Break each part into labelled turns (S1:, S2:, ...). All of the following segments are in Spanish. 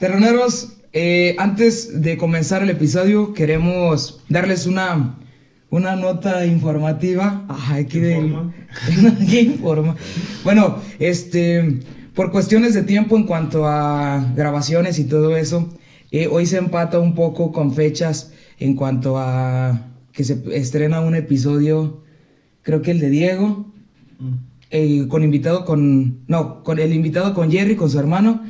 S1: Terroneros, eh, antes de comenzar el episodio, queremos darles una, una nota informativa. Ajá, aquí de.
S2: Informa.
S1: ¿Qué informa? Bueno, este. Por cuestiones de tiempo en cuanto a grabaciones y todo eso, eh, hoy se empata un poco con fechas en cuanto a que se estrena un episodio, creo que el de Diego, eh, con invitado con, no, con el invitado con Jerry, con su hermano,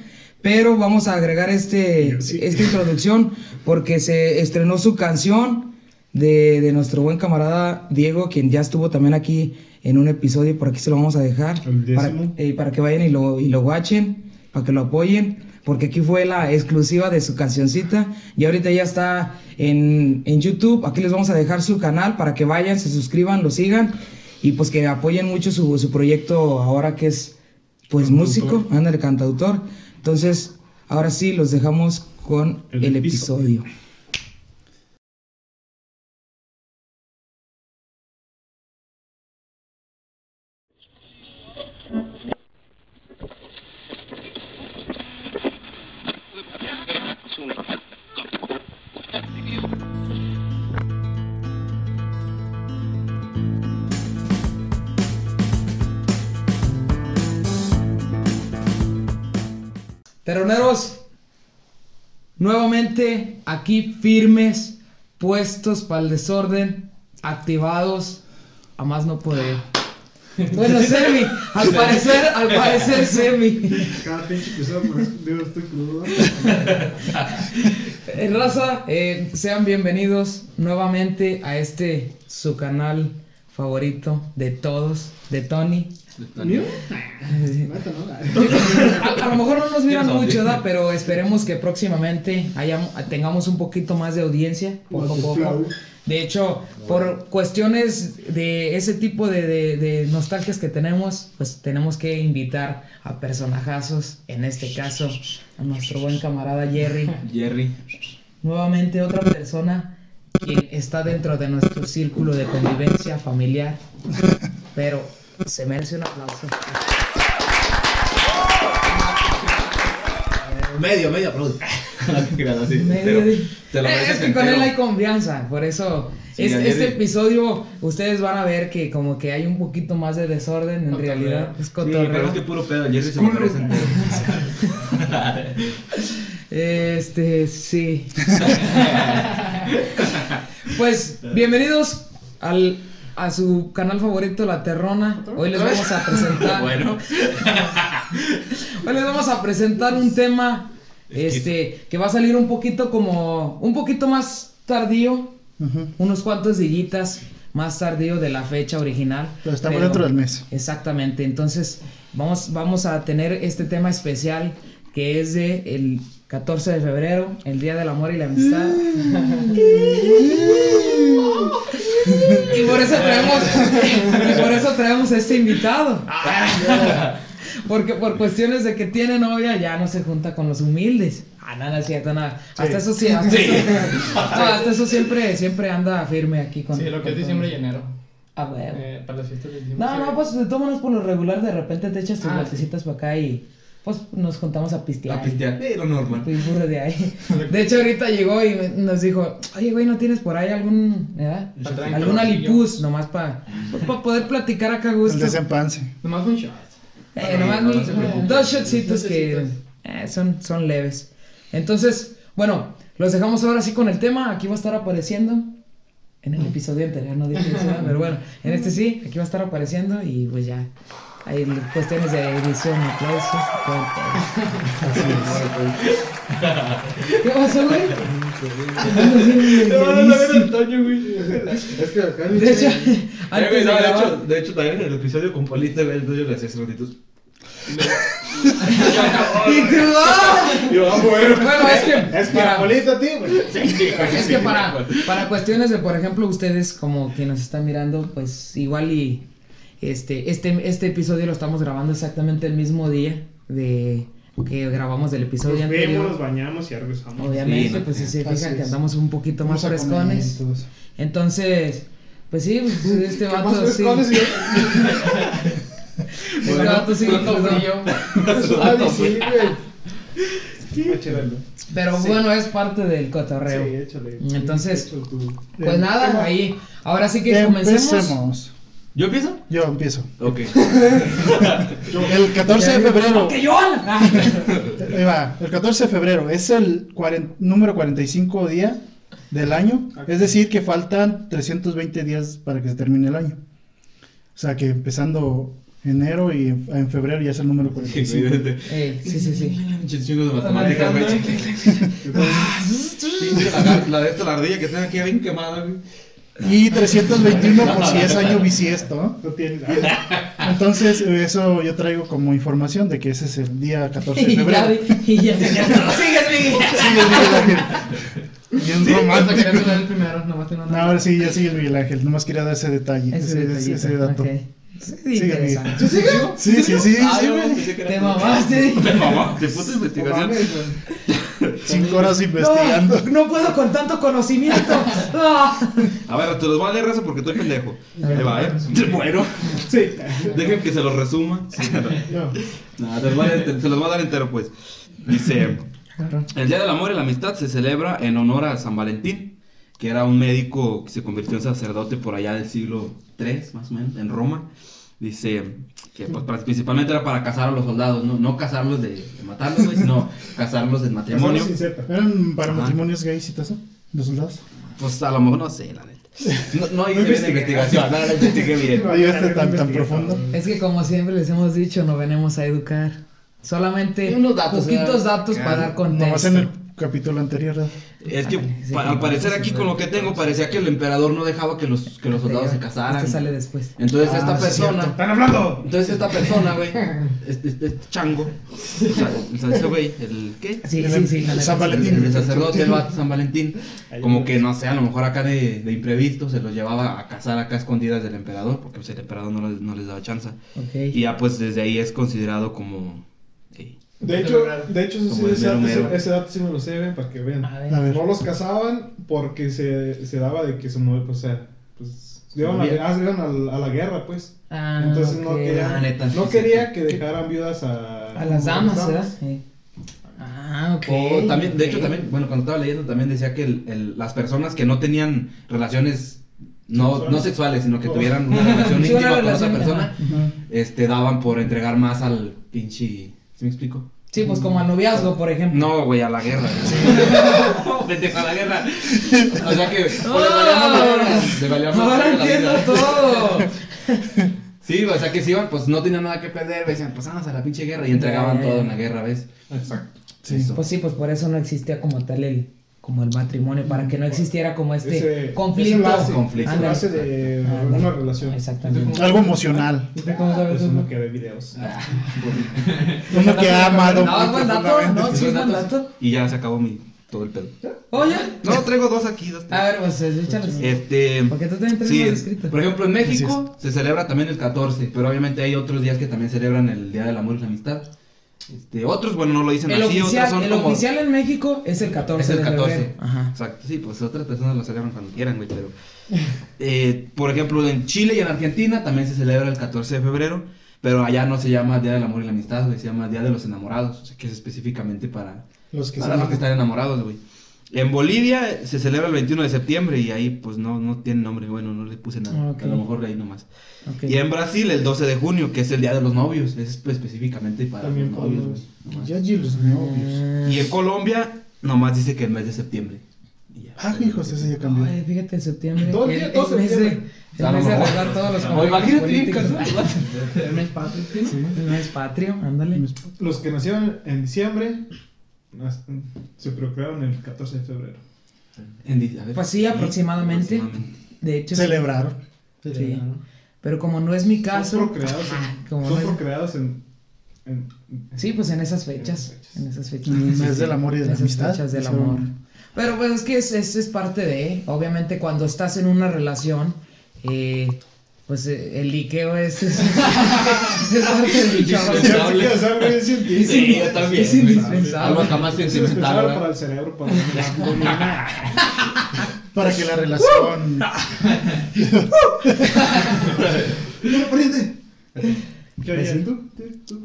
S1: pero vamos a agregar este,
S2: Sí.
S1: esta introducción porque se estrenó su canción de, de nuestro buen camarada Diego, quien ya estuvo también aquí en un episodio, por aquí se lo vamos a dejar, para, eh, para que vayan y lo, y lo watchen, para que lo apoyen, porque aquí fue la exclusiva de su cancioncita y ahorita ya está en, en YouTube, aquí les vamos a dejar su canal para que vayan, se suscriban, lo sigan y pues que apoyen mucho su, su proyecto ahora que es pues
S2: Cantautor.
S1: músico, anda el cantautor. Entonces, ahora sí, los dejamos con el,
S2: El
S1: episodio.
S2: episodio.
S1: Terroneros, nuevamente aquí firmes, puestos para el desorden, activados, a más no poder. Bueno, Semi, al parecer, al parecer Semi.
S2: Cada pinche episodio digo, estoy crudo.
S1: Eh, Raza, eh, sean bienvenidos nuevamente a este su canal favorito de todos, de Tony.
S2: No.
S1: A, a lo mejor no nos miran mucho, ¿verdad? Pero esperemos que próximamente hayamos, tengamos un poquito más de audiencia, poco a
S2: de.
S1: De hecho, por cuestiones de ese tipo de, de- de nostalgias que tenemos, pues tenemos que invitar a personajazos, en este caso a nuestro buen camarada Jerry,
S3: Jerry.
S1: nuevamente otra persona quien está dentro de nuestro círculo de convivencia familiar, pero se merece un aplauso.
S3: Medio, medio aplauso.
S1: Medio
S3: Te lo
S1: es que con él hay confianza, por eso
S3: Sí,
S1: es-
S3: a
S1: este episodio ustedes van a ver que como que hay un poquito más de desorden, en
S4: Cotorreo.
S1: realidad es
S3: Sí, pero
S1: cotorreo.
S3: es que puro pedo. Jerry se lo merece entero.
S1: Este, sí. pues bienvenidos al a su canal favorito La Terrona. Hoy les vamos a presentar
S3: Bueno.
S1: Hoy les vamos a presentar un tema este que va a salir un poquito como un poquito más tardío, unos cuantos dillitas más tardío de la fecha original.
S4: Pero estamos dentro del mes.
S1: Exactamente, entonces vamos vamos a tener este tema especial que es de el 14 de febrero, el Día del Amor y la Amistad. y por eso traemos y por eso traemos a este invitado. Porque por cuestiones de que tiene novia ya no se junta con los humildes. Ah, nada, es cierto, nada. Hasta eso sí, hasta, Eso, no, hasta eso siempre, siempre anda firme aquí con.
S4: Sí, lo que es diciembre y enero.
S1: Ah, bueno.
S4: Eh, para las fiestas de diciembre.
S1: No, no, pues maneras por lo regular de repente te echas tus
S4: Ah,
S1: vueltecitas para acá y pues nos juntamos a pistear.
S3: A pistear. Lo normal.
S1: Y burro de ahí. De hecho ahorita llegó y me- nos dijo, oye güey, ¿no tienes por ahí algún, ¿verdad?
S4: Pa'
S1: algún
S4: un
S1: alipus? Nomás para poder platicar acá a gusto.
S4: Pues
S2: El desempance.
S4: Nomás un shot.
S1: Eh, nomás
S3: no,
S1: un-
S3: no se preocupe.
S1: dos shotcitos que eh, son, son leves. Entonces, bueno, los dejamos ahora sí con el tema. Aquí va a estar apareciendo. En el episodio anterior no dije eso, pero bueno, en este sí, aquí va a estar apareciendo y pues ya. Hay cuestiones de edición, aplausos, el. ¿Qué pasó, güey?
S3: Antonio, güey.
S2: Es que acá
S1: De hecho,
S3: Eh,
S1: antes
S3: güey,
S1: de
S3: no, hecho, de hecho, también en el episodio con Polita, entonces yo le hacía ratitos.
S1: ¡Y tú, ¡ah!
S3: Yo, bueno.
S1: Bueno, es que.
S2: Es que
S1: para-
S2: Apolito, tío.
S1: Es que para, para cuestiones de, por ejemplo, ustedes como quien nos están mirando, pues igual y este, este, este episodio lo estamos grabando exactamente el mismo día de que grabamos del episodio
S2: Nos vemos, nos
S1: anterior.
S2: bañamos y regresamos.
S1: Obviamente,
S3: Sí, no
S1: pues si se fijan que andamos un poquito más frescones. Entonces, pues sí, pues, este
S2: ¿Qué más
S1: vato sí.
S2: frescones y yo?
S1: Este vato sí.
S4: Frío.
S2: Sí, güey.
S1: Pero
S3: Sí.
S1: bueno, es parte del cotorreo.
S2: Sí, échale.
S1: Entonces,
S2: Échale.
S1: Pues nada, ahí. Ahora sí que comencemos.
S4: Empecemos.
S3: ¿Yo empiezo?
S4: Yo empiezo.
S3: Ok.
S4: El 14 de febrero.
S1: ¡Que yo! Ah.
S4: Ahí va. El 14 de febrero es el cuaren- número 45 día del año. Es decir, que faltan 320 días para que se termine el año. O sea que empezando enero y en febrero ya es el número 45.
S1: Eh, sí, sí, sí.
S3: De matemáticas, güey. La, la de esta, la ardilla que tengo aquí bien quemada, güey.
S4: Y 321 por si es año bisiesto. ¿no?
S2: No tiene.
S4: Entonces, eso yo traigo como información de que ese es el día 14 de
S1: Y ya,
S4: febrero.
S1: y ya. Sigues, Miguel.
S4: Sigue Miguel Ángel. Bien romántico.
S1: primero, nomás te
S4: No, ahora sí, ya sigue el Miguel Ángel. Nomás quería dar ese detalle, ese, ese, ese dato.
S1: Sí,
S4: Sigue. Sí, sí, sí, sí. Cinco horas investigando.
S1: No, no puedo con tanto conocimiento. Ah.
S3: A ver, te los voy a leer eso porque estoy pendejo. Ahí va, ¿eh? Bueno,
S2: Sí.
S3: dejen que se los resuma.
S2: No.
S3: Los a- se los voy a dar entero, pues. Dice: El Día del Amor y la Amistad se celebra en honor a San Valentín, que era un médico que se convirtió en sacerdote por allá del siglo III, más o menos, en Roma. Dice que pues, principalmente era para casar a los soldados, no, no casarlos de, de matarlos, güey, sino casarlos del matrimonio.
S4: ¿Eran para
S3: Ajá.
S4: matrimonios gays y todo eso? ¿Los soldados?
S3: Pues a lo mejor no sé, la neta. No, no hice
S2: No
S3: bien investigación, no la investigué bien.
S4: No llegaste tan, tan profundo.
S1: Es que como siempre les hemos dicho, no venimos a educar. Solamente
S3: Unos datos,
S1: poquitos datos
S3: Claro.
S1: para dar contexto.
S4: Nomás en el capítulo anterior. ¿verdad?
S3: Es que
S1: sí,
S3: al parecer aquí con lo que tengo parecía que el emperador no dejaba que los, que los soldados se casaran.
S1: Este sale después.
S3: Entonces
S4: Ah,
S3: esta
S4: sí,
S3: persona,
S2: ¡Están hablando!
S3: entonces esta persona, güey, este, este- este chango, o sea, ese güey, el ¿qué?
S1: Sí,
S4: El-
S1: sí, sí.
S4: el San. Valentín.
S3: El sacerdote, el vato San Valentín, como que no sé, a lo mejor acá de, de imprevisto se los llevaba a casar acá a escondidas del emperador, porque pues el emperador no les, no les daba chance. Y ya pues desde ahí es considerado como...
S2: De hecho, de hecho ese,
S3: Como el
S2: ese, dato,
S3: mero
S2: ese-
S3: mero.
S2: ese dato sí me lo sé, ven, para que vean.
S1: A ver.
S2: No los casaban porque se, se daba de que se mueve, pues, o sea, pues, iban, a,
S3: movían.
S2: ah, se iban a, a la guerra, pues.
S1: Ah,
S2: Entonces no
S1: ok.
S2: querían,
S3: Ah, neta,
S2: no
S3: sí,
S2: quería
S3: sí.
S2: que dejaran viudas a,
S1: A las damas, ¿verdad? Sí. Ah, ok.
S3: O también, de hecho, también, bueno, cuando estaba leyendo también decía que el- el- las personas que no tenían relaciones no,
S2: Sexuales.
S3: no sexuales, sino que
S2: Oh.
S3: tuvieran una relación
S1: Sí, una
S3: íntima con otra persona, este, daban por entregar más al pinche... ¿Sí me explico?
S1: Sí, pues como al noviazgo, por ejemplo.
S3: No, güey, a la guerra. No, pendejo, a la guerra. O sea que... pues, le la
S1: Ahora entiendo todo.
S3: Sí, o sea que si iban, pues no tenían nada que perder, decían, pues vamos a la pinche guerra y entregaban
S1: ya,
S3: todo en la guerra, ¿ves?
S2: Exacto.
S4: Sí.
S1: Pues sí, pues por eso no existía como tal el como el matrimonio, para que no existiera como este
S2: Ese-
S1: conflicto.
S2: ese enlace,
S3: Conflicto.
S2: Enlace de una relación.
S1: Exactamente.
S4: Algo emocional.
S1: ¿Cómo sabes
S2: Pues
S1: eso?
S2: uno que ve videos.
S4: Uno que ha amado.
S1: No, buen dato,
S4: profundamente.
S1: no, sí buen dato.
S3: Y ya se acabó mi, todo el pedo.
S1: Oye,
S3: No, traigo dos aquí, dos, tres.
S1: a ver, pues échalos.
S3: Este.
S1: Porque tú también
S3: Sí,
S1: tienes escrito.
S3: por ejemplo, en México se celebra también el 14, pero obviamente hay otros días que también celebran el Día del Amor y la Amistad. Este, otros, bueno, no lo dicen
S1: El
S3: así,
S1: oficial,
S3: otros son
S1: el
S3: como...
S1: oficial en México es el 14
S3: Es el
S1: de
S3: 14.
S1: febrero. Ajá.
S3: Exacto, sí, pues otras personas lo celebran cuando quieran, güey, pero... eh, por ejemplo, en Chile y en Argentina también se celebra el 14 de febrero, pero allá no se llama Día del Amor y la Amistad, güey, se llama Día de los Enamorados, o sea, que es específicamente para,
S4: Los que
S3: para los que están enamorados, güey. En Bolivia se celebra el 21 de septiembre y ahí pues no, no tiene nombre, bueno, no le puse nada,
S1: Ah, ok.
S3: a lo mejor ahí nomás.
S1: Ok.
S3: Y en Brasil el 12 de junio, que es el Día de los Novios, es pues, específicamente para
S2: También
S3: los novios.
S4: Ya allí los novios.
S3: Y en Colombia nomás dice que el mes de septiembre. Y.
S4: Ah, hijos, ese ya cambió.
S1: Ay, fíjate, en septiembre.
S2: Todo el
S1: el,
S2: día, todo
S1: el
S2: septiembre.
S1: el
S3: lo
S1: mes de arreglar todos los conflictos
S3: imagínate,
S1: políticos. El mes patrio, ¿sí? El mes patrio, ándale.
S2: Los que nacieron en diciembre se procrearon el 14 de febrero.
S3: En a ver.
S1: Pues sí, aproximadamente. De hecho, sí.
S4: Celebraron.
S1: Sí. Pero como no es mi
S2: Son
S1: caso,
S2: procreados en,
S1: como
S2: son
S1: no es-
S2: procreados en, en-
S1: sí, pues en esas fechas. En esas fechas.
S4: En mes
S1: sí,
S4: del amor y de
S1: en
S4: la
S1: esas
S4: amistad.
S1: fechas del amor. Pero pues es que es, es, es parte de, obviamente cuando estás en una relación, eh, pues eh, el liqueo es, es, es parte del chavo.
S3: Sí, yo también.
S1: Es indispensable.
S3: Algo jamás
S2: Es
S3: sentimental.
S2: indispensable
S3: ¿verdad?
S2: para el cerebro, para el abdomen.
S4: Para que la relación.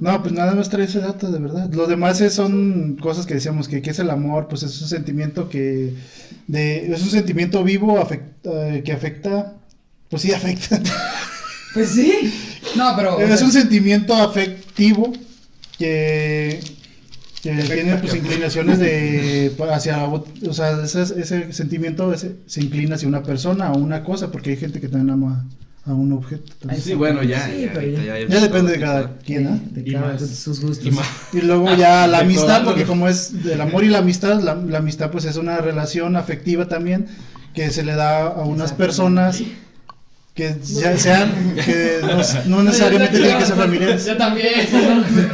S4: No, pues nada más trae ese dato, de verdad. Lo demás es- son cosas que decíamos que, que es el amor, pues es un sentimiento que de, es un sentimiento vivo afect- eh, que afecta, pues sí afecta.
S1: Pues sí. No, pero. o
S4: es
S1: sea,
S4: un sentimiento afectivo que, que tiene pues inclinaciones de hacia o sea, ese, ese sentimiento ese- se inclina hacia una persona o una cosa, porque hay gente que también ama a un objeto. también.
S3: Sí, bueno, ya.
S1: Sí,
S3: ya,
S1: pero ya-
S3: ya-
S4: Ya depende de cada quien, ¿ah?
S1: de
S2: Y
S1: cada
S2: más.
S1: de sus gustos.
S3: Y más.
S4: Y luego ya la amistad, porque como es el amor y la amistad, la, la amistad pues es una relación afectiva también que se le da a unas personas que ya sean, que no, no necesariamente tienen que ser familiares.
S5: Yo también.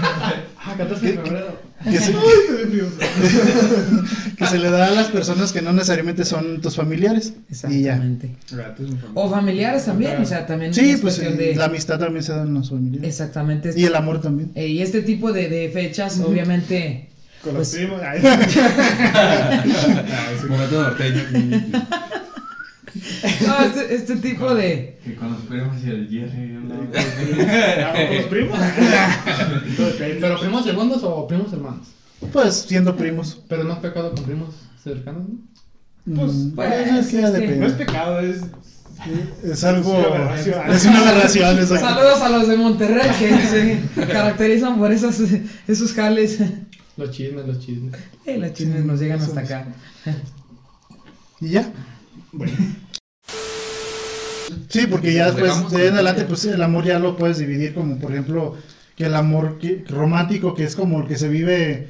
S5: Ah, 14 de febrero.
S4: Que se, que se le da a las personas que no necesariamente son tus familiares. Y ya.
S1: Exactamente. O familiares también, o sea, también.
S4: Sí,
S1: es
S4: pues
S1: cuestión de-
S4: la amistad también se da en los familiares.
S1: Exactamente.
S4: Y el amor también.
S1: Eh, y este tipo de, de fechas, obviamente.
S2: Con
S1: Pues-
S2: los primos. Ay. Ay, sí.
S3: Momento norteño.
S1: No, este, este tipo de.
S6: Que con los primos y el Jerry. ¿no?
S2: ¿Con los primos?
S5: ¿Pero primos segundos o primos hermanos?
S4: Pues siendo primos.
S5: Pero no es pecado con primos cercanos, ¿no?
S2: Pues,
S4: Mm,
S1: pues,
S4: es que.
S2: No es pecado, es.
S4: Es algo.
S2: Es una aberración.
S4: Es una aberración.
S1: Saludos a los de Monterrey que se caracterizan por esos, esos jales.
S5: Los chismes, los chismes.
S1: Eh, las chismes nos llegan hasta acá.
S4: Y ya.
S2: Bueno,
S4: Sí, porque ya después de ahí en adelante, pues el amor ya lo puedes dividir como, por ejemplo, que el amor que- romántico, que es como el que se vive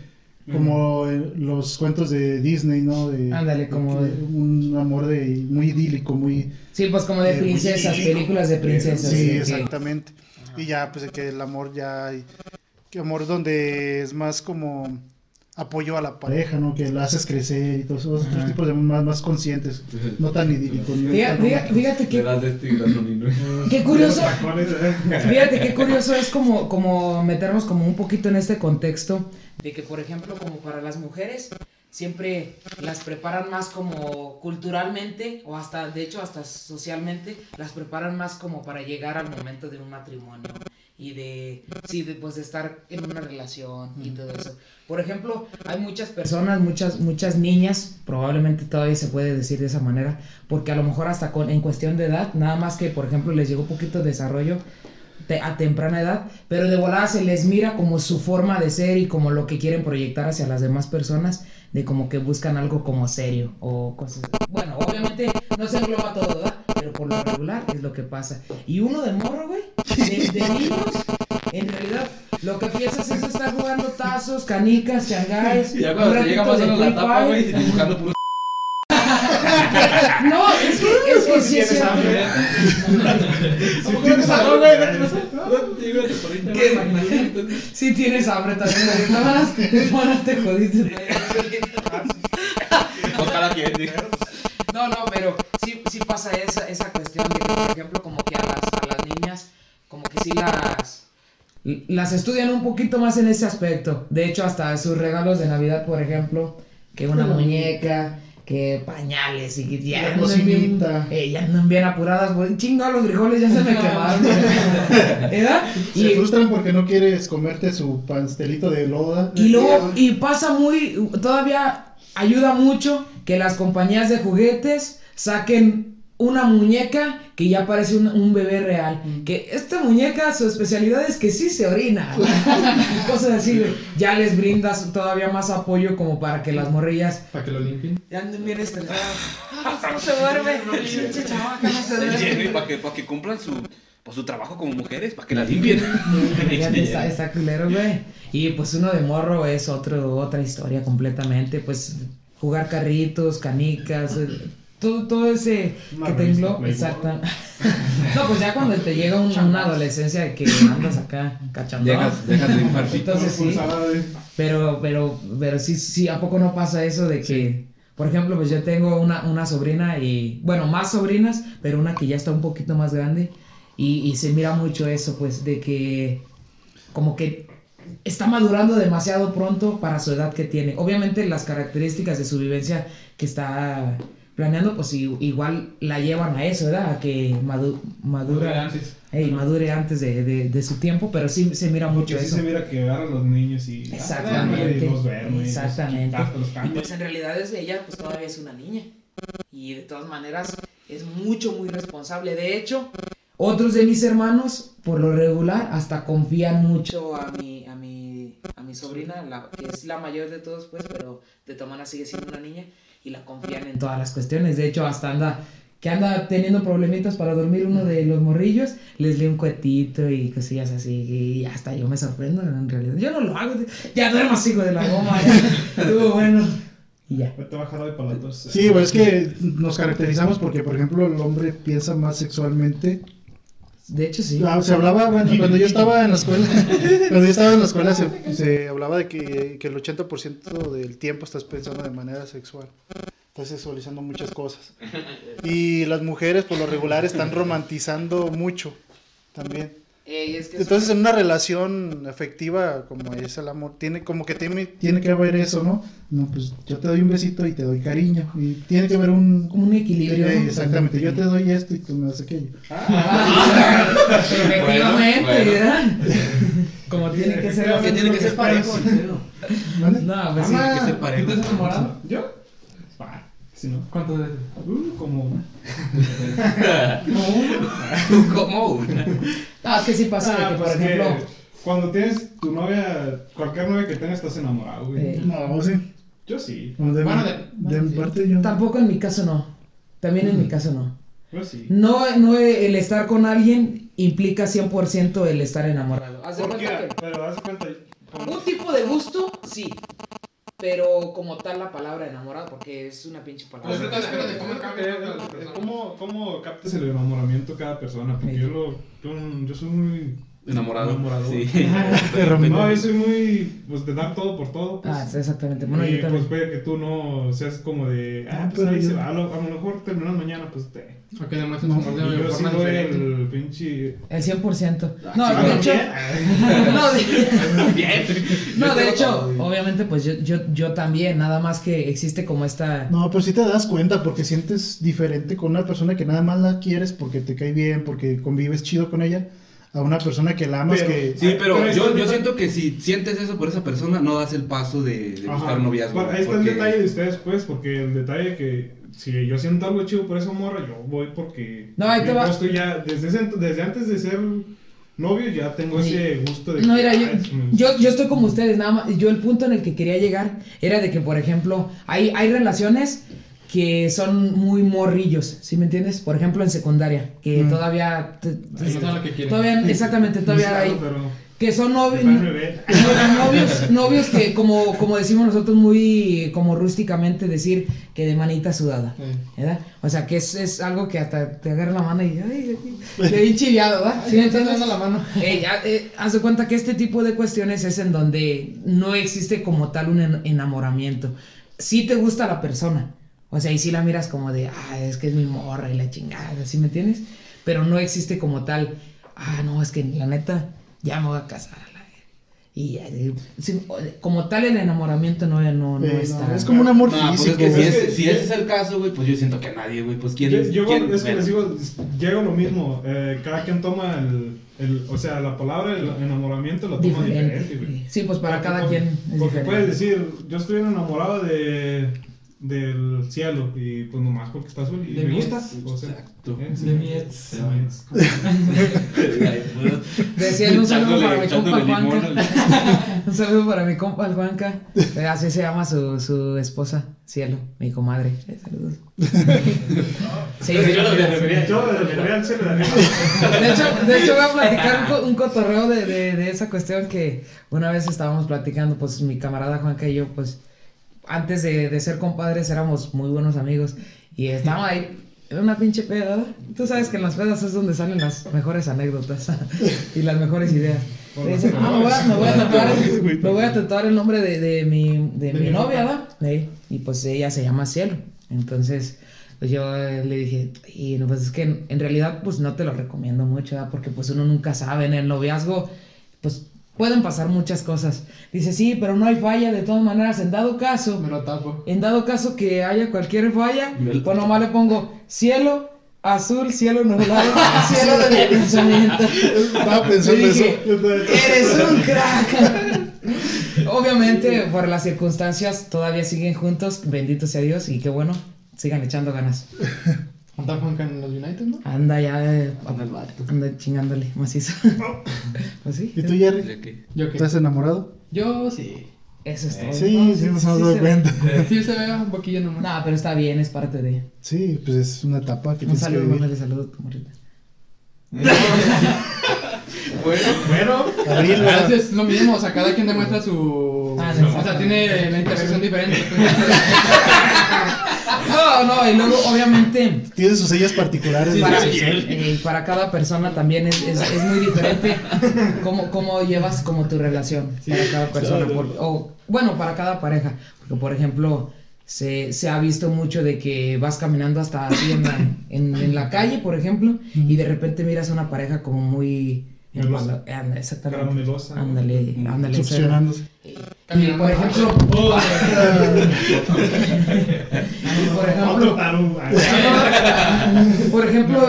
S4: como los cuentos de Disney, ¿no? De,
S1: Ándale, como
S4: de
S1: de-
S4: un amor de muy idílico, muy...
S1: Sí, pues como de
S4: Eh,
S1: princesas, películas de princesas.
S4: Sí,
S1: que-
S4: exactamente. Y ya, pues que el amor ya hay... Que amor donde es más como apoyo a la pareja, ¿no? Que lo haces crecer y todos esos otros tipos de más, más conscientes, no tan idílicos.
S1: Fíjate, fíjate, que
S6: este
S1: qué curioso.
S2: ¿eh?
S1: Fíjate qué curioso es como, como meternos como un poquito en este contexto de que, por ejemplo, como para las mujeres, siempre las preparan más como culturalmente o hasta, de hecho, hasta socialmente, las preparan más como para llegar al momento de un matrimonio y de, sí, de, pues de estar en una relación y todo eso. Por ejemplo, hay muchas personas, muchas, muchas niñas, probablemente todavía se puede decir de esa manera, porque a lo mejor hasta con, en cuestión de edad, nada más que, por ejemplo, les llegó poquito de desarrollo, te- a temprana edad, pero de volada se les mira como su forma de ser y como lo que quieren proyectar hacia las demás personas, de como que buscan algo como serio o cosas. Bueno, obviamente no se engloba todo, ¿verdad? Pero por lo regular es lo que pasa. Y uno de morro, güey, de, de niños, en realidad lo que piensas es estar jugando tazos, canicas, changáis.
S3: Y ya cuando te llega más o
S1: de
S3: menos la tapa, güey, dibujando puro.
S1: No, es que, es que sí es
S2: ¿Tienes
S1: cierto.
S2: hambre?
S3: ¿Cómo que
S2: tienes
S3: te
S2: hambre,
S3: te.
S1: Si tienes hambre también, ahorita más, te jodiste.
S3: Ojalá quien diga.
S1: No, no, pero sí, sí pasa esa, esa cuestión de que, por ejemplo, como que a las, a las niñas, como que sí las, las estudian un poquito más en ese aspecto. De hecho, hasta sus regalos de Navidad, por ejemplo, que una muñeca, que pañales y que ya
S4: La
S1: andan bien,
S4: cocinita.
S1: eh, ya andan bien apuradas, güey. Chinga, los frijoles ya se me quemaron. ¿Verdad?
S4: Se frustran porque no quieres comerte su pastelito de loda.
S1: Y luego, y pasa muy, todavía ayuda mucho que las compañías de juguetes saquen una muñeca que ya parece un, un bebé real. Que esta muñeca, su especialidad es que sí se orina. Cosas así. Ya les brindas todavía más apoyo como para que las morrillas
S5: Para que lo limpien.
S1: ya anden bien estresadas. No se duerme. No
S3: para que, para que cumplan su, pues, su trabajo como mujeres, para que la limpien.
S1: Está, está culero, güey. Y pues uno de morro es otro, otra historia completamente. Pues jugar carritos, canicas, eh, todo, todo ese que te engloba.
S2: Playboy.
S1: Exacto. no, pues ya cuando te llega un- una adolescencia de que andas acá cachando.
S3: Llegas, dejas de.
S1: Entonces sí. Pero, pero, pero sí, sí, ¿a poco no pasa eso de que, por ejemplo, pues yo tengo una, una sobrina y, bueno, más sobrinas, pero una que ya está un poquito más grande y, y se mira mucho eso, pues, de que como que está madurando demasiado pronto para su edad que tiene. Obviamente las características de su vivencia que está planeando, pues igual la llevan a eso, ¿verdad? A que madu- madura,
S5: antes.
S1: ey, madure antes de, de- de su tiempo, pero sí se mira mucho
S2: Porque sí
S1: eso.
S2: se mira que agarran los niños y.
S1: Exactamente.
S2: Duerme.
S1: Exactamente. Y pues en realidad es ella, pues todavía es una niña. Y de todas maneras es mucho, muy responsable. De hecho, otros de mis hermanos, por lo regular, hasta confían mucho a mi, a mi, a mi sobrina, la, que es la mayor de todos, pues, pero de todas maneras sigue siendo una niña. Y la confían en todas las cuestiones. De hecho, hasta anda que anda teniendo problemitas para dormir uno de los morrillos, les lee un cuetito y cosillas así, y hasta yo me sorprendo en realidad. Yo no lo hago, ya duermas hijo de la goma, ya. estuvo bueno. Y ya.
S4: Sí, pues es que nos caracterizamos porque, por ejemplo, el hombre piensa más sexualmente.
S1: De hecho, sí.
S4: Ah, se hablaba, bueno, cuando yo estaba en la escuela, cuando yo estaba en la escuela se, se hablaba de que, que el 80% del tiempo estás pensando de manera sexual. Estás sexualizando muchas cosas. Y las mujeres, por lo regular, están romantizando mucho también.
S1: Ey, es que
S4: Entonces, en una relación afectiva como es el amor, tiene como que tiene, tiene que haber eso, ¿no? No, pues yo te doy un besito y te doy cariño. Y tiene que haber un...
S1: como un equilibrio.
S4: Eh,
S1: ¿no?
S4: exactamente, yo te doy esto y tú me das aquello.
S1: Efectivamente,
S3: Bueno.
S1: Como tiene que ser.
S3: Que tiene que ser parejo.
S4: ¿Vale?
S1: No, pues sí.
S3: Tiene que ser
S5: ¿Y
S3: parejo.
S5: tú estás enamorado?
S2: ¿Yo? Ah, si no.
S5: ¿Cuántas veces?
S2: Uh, como una.
S3: ¿Cómo?
S1: No, es que sí pasa
S2: Ah,
S1: que, por
S2: pues que
S1: ejemplo.
S2: Cuando tienes tu novia, cualquier novia que tengas, estás enamorado, güey.
S1: Eh.
S4: No, sí.
S2: Yo sí.
S4: Bueno, de,
S5: Bueno,
S4: mi-
S5: de-
S4: de
S5: bueno,
S4: mi
S5: sí.
S4: parte yo...
S1: Tampoco en mi caso no. También en mi caso no.
S2: Yo sí.
S1: No, no el estar con alguien implica 100% el estar enamorado. Haz de
S2: ¿Por qué?
S1: cuenta que
S2: Pero haz cuenta. como-
S1: un tipo de gusto, sí. Pero como tal la palabra enamorado, porque es una pinche palabra.
S5: Pues, espérate, espérate, ¿cómo?
S2: ¿Cómo, ¿Cómo captas el enamoramiento de cada persona? Porque
S1: Sí.
S2: yo, lo, yo, yo soy muy
S3: Enamorado.
S2: Enamorado.
S3: Sí.
S2: No, yo soy muy, pues, de dar todo por todo. Pues.
S1: Ah, sí, exactamente. Bueno,
S2: y
S1: yo
S2: pues puede que tú no seas como de, ah,
S4: Ah,
S2: pues
S4: pero
S2: ahí
S4: yo-
S2: se va, a lo, a lo mejor terminamos mañana, pues te.
S5: O que demuestres amor de
S2: Y yo sí doy el pinche.
S1: El 100%.
S3: Ah,
S1: No, de hecho. No, de, no, de
S3: Yo
S1: hecho, obviamente, pues yo, yo, yo también, nada más que existe como esta.
S4: No, pero sí te das cuenta porque sientes diferente con una persona que nada más la quieres porque te cae bien, porque convives chido con ella, a una persona que la amas
S2: Pero-
S4: que...
S3: Sí, pero yo, yo siento que si sientes eso por esa persona, no das el paso de, de
S2: Ajá.
S3: buscar noviazgo.
S2: Bueno, ahí está
S3: porque-
S2: el detalle de ustedes, pues, porque el detalle que si yo siento algo chido por esa morra, yo voy porque.
S1: No, ahí te
S2: yo
S1: va.
S2: estoy ya, desde, ese desde antes de ser novio, ya tengo
S1: Sí.
S2: ese gusto de.
S1: No,
S2: que,
S1: mira, yo, yo, yo estoy como ustedes, nada más. Yo el punto en el que quería llegar era de que, por ejemplo, hay, hay relaciones que son muy morrillos, ¿sí me entiendes? Por ejemplo, en secundaria, que
S4: Mm.
S1: todavía... te- te-
S5: que quieren.
S1: todavía, exactamente, todavía
S2: Claro,
S1: hay...
S2: pero
S1: Que son novios... novios, novios que, como, como decimos nosotros muy, como rústicamente decir, que de manita sudada,
S5: Sí.
S1: ¿verdad? O sea, que es, es algo que hasta te agarra la mano y, ay, te bien chiviado, ¿verdad? ¿Sí me entiendes?
S5: dando la mano.
S1: Eh, haz de cuenta que este tipo de cuestiones es en donde no existe como tal un en- enamoramiento. Sí te gusta la persona. O sea, y sí la miras como de, ah, es que es mi morra y la chingada, ¿sí me entiendes? Pero no existe como tal, ah, no, es que la neta, ya me voy a casar. a la verga". Y sí, como tal el enamoramiento no, no, no
S4: eh, no,
S1: está.
S4: es como un amor
S3: No, pues es
S4: físico.
S3: que si,
S2: Es que-
S3: si ese es el caso, güey, pues yo siento que nadie, güey, pues quién
S2: Yo, yo
S3: quién-
S2: es que les digo, llego lo mismo. eh, cada quien toma el, el. O sea, la palabra el enamoramiento la toma
S1: Diferente.
S2: güey.
S1: Sí, pues para cada
S2: porque-
S1: quien es
S2: Porque
S1: diferente.
S2: puedes decir, yo estoy enamorado de del cielo y pues nomás porque está azul y
S5: De
S2: me gusta.
S5: ex.
S2: O sea,
S3: Exacto.
S2: eh, sí.
S5: De mi ex.
S2: De mi ex.
S1: Decía un saludo para mi compa Juanca. Un saludo para mi compa Juanca. Así se llama su, su esposa, Cielo, mi comadre. Eh, Saludos. Sí,
S3: Yo lo refería.
S2: Yo me refería al cielo de
S1: hecho, de hecho voy a platicar un, co- un cotorreo de, de, de esa cuestión que una vez estábamos platicando, pues mi camarada Juanca y yo, pues antes de, de ser compadres éramos muy buenos amigos y estábamos ahí en una pinche peda. Tú sabes que en las pedas es donde salen las mejores anécdotas y las mejores ideas. "Ah, me voy a- me voy a tatuar, me voy a tatuar el nombre de, de mi, de mi novia. ¿verdad? Sí, Y pues ella se llama Cielo. Entonces, pues yo eh, le dije, y pues es que en, en realidad pues no te lo recomiendo mucho, ¿verdad? Porque pues uno nunca sabe, en el noviazgo, pues pueden pasar muchas cosas. Dice, sí, pero no hay falla, de todas maneras, en dado caso,
S5: Me lo tapo.
S1: en dado caso que haya cualquier falla, pues nomás le pongo cielo, azul, cielo nublado, cielo de mi pensamiento.
S4: Estaba pensando eso.
S1: Eres un crack. Obviamente, por las circunstancias, todavía siguen juntos. Bendito sea Dios y qué bueno. Sigan echando ganas.
S5: Anda Juanca en los United, ¿no?
S1: Anda ya, eh,
S3: Anda el vato.
S1: anda chingándole macizo. pues sí.
S4: ¿Y tú, Jerry?
S5: ¿Yo qué?
S4: ¿Estás enamorado?
S5: Yo sí.
S1: Eso es todo.
S4: Sí,
S1: No,
S4: sí, nos hemos
S1: sí
S4: dado
S1: se
S4: cuenta.
S5: Sí se ve un poquillo
S1: ve.
S5: nomás.
S1: No, pero está bien, es parte de.
S4: Sí, pues es una etapa que
S1: Un
S4: tienes que
S1: saludo,
S4: vivir.
S1: mándale saludo a tu morrita.
S5: Bueno, bueno.
S4: Abril,
S5: A
S4: ¿verdad?
S5: veces es lo mismo, o sea, cada quien demuestra su...
S1: Ah, no.
S5: O sea, tiene la interacción diferente.
S1: No, no, y luego, obviamente.
S4: Tiene sus sellas particulares.
S1: Para,
S4: ¿no?
S1: eh, para cada persona también es, es, es muy diferente cómo, cómo llevas como tu relación para cada persona. por- o, bueno, para cada pareja. Porque, por ejemplo, se, se ha visto mucho de que vas caminando hasta así en la, en, en la calle, por ejemplo, y de repente miras a una pareja como muy...
S2: Melosa.
S1: Anda, exactamente.
S2: Caramelosa.
S1: Ándale, ándale.
S4: Succionándose.
S1: Y, por ejemplo... por ejemplo... Por ejemplo,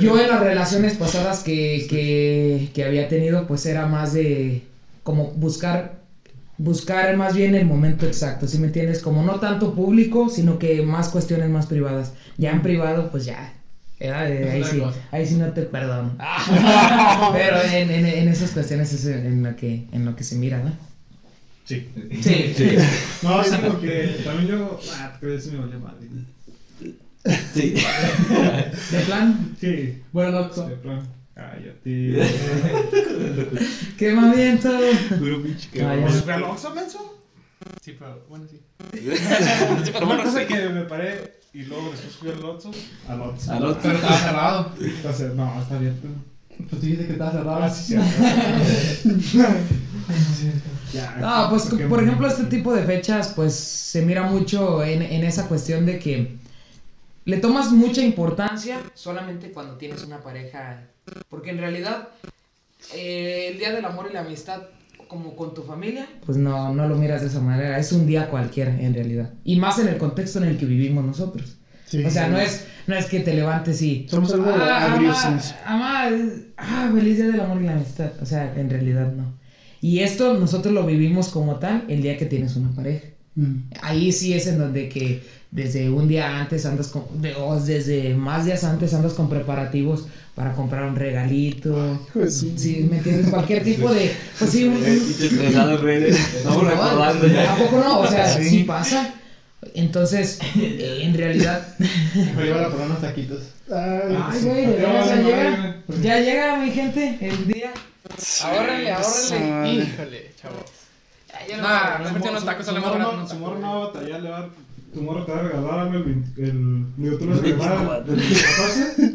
S1: yo en las relaciones pasadas que, que, que había tenido, pues era más de como buscar, buscar más bien el momento exacto, ¿sí me entiendes? Como no tanto público, sino que más cuestiones más privadas. Ya en privado, pues ya. era de- ahí, sí,
S5: cosa.
S1: ahí sí no te perdono. Pero en, en, en esas cuestiones es en lo que, en lo que se mira, ¿no?
S2: Sí.
S1: Sí.
S3: Sí.
S2: No, sí, porque también yo. Ah, voy a decir, me vale madre.
S3: Sí.
S1: De plan,
S2: Sí.
S5: Bueno, no,
S2: De plan. Cállate.
S1: qué mamiento.
S3: Puro que
S1: Ah, ya.
S2: ¿Pues fue al Oxxo, menso?
S5: Sí, pero bueno, sí.
S2: Una cosa que me paré y luego después fui al Oxxo. Al Oxxo.
S3: Al otro.
S5: Pero estaba cerrado.
S2: Entonces, no, está abierto.
S5: Pues tú dijiste que estaba cerrado.
S2: Ah, sí, sí. Ya.
S1: No, pues por ejemplo este tipo de fechas pues se mira mucho en, en esa cuestión de que le tomas mucha importancia solamente cuando tienes una pareja, porque en realidad eh, el Día del Amor y la Amistad como con tu familia, pues no, no lo miras de esa manera, es un día cualquiera en realidad, y más en el contexto en el que vivimos nosotros.
S4: Sí,
S1: o sea,
S4: sí.
S1: no es, no es que te levantes y...
S4: Somos algo
S1: Ah, ah, feliz día del amor y la amistad. O sea, en realidad no. Y esto nosotros lo vivimos como tal el día que tienes una pareja.
S4: Mm.
S1: Ahí sí es en donde que desde un día antes andas con, de- o desde más días antes andas con preparativos para comprar un regalito. Sí, ¿me entiendes? Cualquier tipo de, pues sí, un,
S3: en redes. Estamos recordando
S1: ¿A
S3: ya.
S1: poco no? O sea,
S4: Sí.
S1: sí pasa. Entonces, eh, en realidad,
S5: Me iba a por unos taquitos.
S4: Ay,
S1: güey, ya llega. Ya llega mi gente el día. Ahórrenle, ahórrenle.
S5: Híjole, chavos.
S1: Ya no-
S5: Nah, metí unos tacos a la
S2: no- Su morro no va a batallar, le va a- Tu morro te va a regalar algo el 20 el digo, tú lo vas a regalar el 14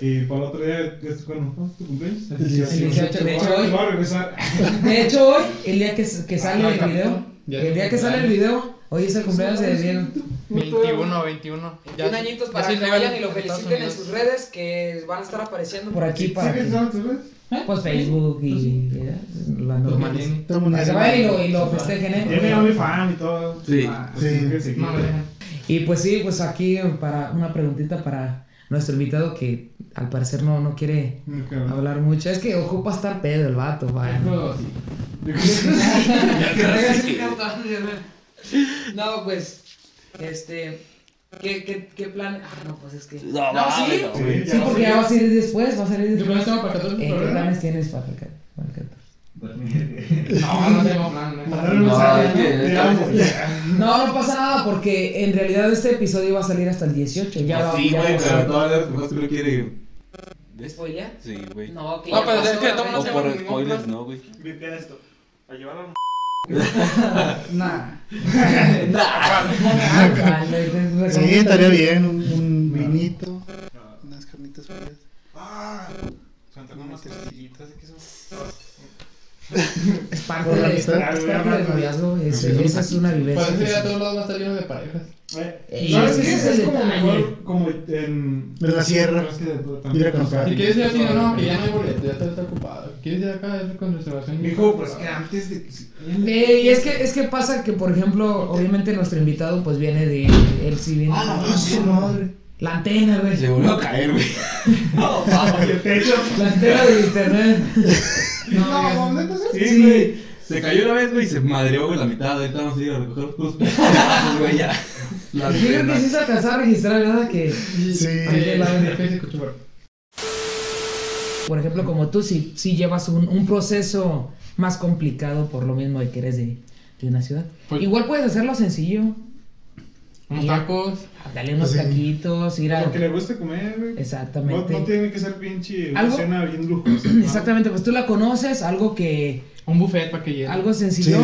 S2: y para el otro día es cuando ¿cuándo es tu cumpleaños?
S4: El 18,
S1: de hecho, hoy-
S2: Te.
S1: De hecho, hoy, el día que, que sale el video,
S5: Ya.
S1: el día que sale el video, hoy es el cumpleaños de Diego.
S5: 21, 21.
S1: 21 añitos para
S5: sí
S1: que vayan y lo feliciten en sus redes que van a estar apareciendo. Por aquí
S2: ¿Sí
S1: para
S2: redes?
S1: pues Facebook y eh, Para que vayan y lo, y lo festejen,
S2: Tiene
S1: ¿eh?
S2: OnlyFans y todo.
S3: Sí.
S2: Ah,
S4: Sí.
S1: Y pues sí, pues aquí para una preguntita para nuestro invitado que al parecer no, no quiere hablar mucho. Es que ocupa estar pedo el vato, vaya.
S5: No, sí.
S1: No, pues, este, ¿qué, qué, qué plan? Ah, no, pues es que...
S3: No,
S1: No, sí,
S3: no.
S2: Sí,
S1: sí, porque ya va a salir después, va a salir
S5: ¿Qué
S1: después.
S5: planes tengo para el 14 de
S1: Eh, ¿Qué planes tienes para el ca- para el 14?
S5: No, no tengo plan. no.
S3: No, que
S1: pasa nada porque en realidad este episodio va a salir hasta el 18. Ya va,
S3: Sí,
S1: ya
S3: güey, pero todavía a lo mejor siempre quiere. ¿Ves?
S1: ¿Spoilear?
S3: Sí, güey.
S1: No, que
S5: No, pero es que
S1: güey.
S5: todos
S3: O
S5: no
S3: por spoilers, no, güey.
S2: Vipea esto. A llevar
S4: Nah.
S1: Ah, le-
S4: Sí, estaría bien. Un, un vinito. Unas carnitas frías.
S2: Ah, unas tortillitas, ¿qué son?
S1: Es parte,
S4: Por la
S1: de, es parte del noviazgo, es- esa es una vivencia.
S5: Pues
S1: que
S5: ese día
S1: sí.
S5: todos lados va a estar lleno de parejas.
S2: Eh,
S1: Y
S2: ¿Sabes
S1: ese
S2: qué?
S1: es
S2: Es como mejor, como en...
S4: En la sierra.
S2: Es que.
S5: Si quieres ir así, no, no, que ya no hay boleto, ya está ocupado. ¿Quieres ir acá? Es con reservación.
S2: Hijo, pues que antes de que... se-
S1: Eh, y es que, es que pasa que, por ejemplo, obviamente nuestro invitado pues viene de, él sí viene
S4: Ah,
S1: de-
S4: su madre.
S1: la antena, güey.
S3: Se volvió a caer, güey.
S2: El techo.
S1: La antena de internet.
S2: No, neta, sí.
S3: Sí, güey. Se cayó una vez, güey, y se madreó, güey, la mitad. Ahorita vamos a ir a recoger los pedazos, güey, ya.
S1: Yo creo que sí se alcanzó a registrar, ¿verdad? Que,
S4: Sí.
S1: Ahí la- por ejemplo, como tú, si, si llevas un, un proceso más complicado por lo mismo de que eres de, de una ciudad.
S5: Pues-
S1: Igual puedes hacerlo sencillo.
S5: Unos tacos.
S1: Dale unos
S4: Sí.
S1: taquitos, ir a...
S2: Lo que le guste comer, güey. No,
S1: Exactamente.
S2: no tiene que ser pinche una
S1: Algo-
S2: cena bien lujosa. ¿no?
S1: Exactamente, pues tú la conoces, algo que...
S5: Un buffet para que llegue.
S1: Algo sencillo.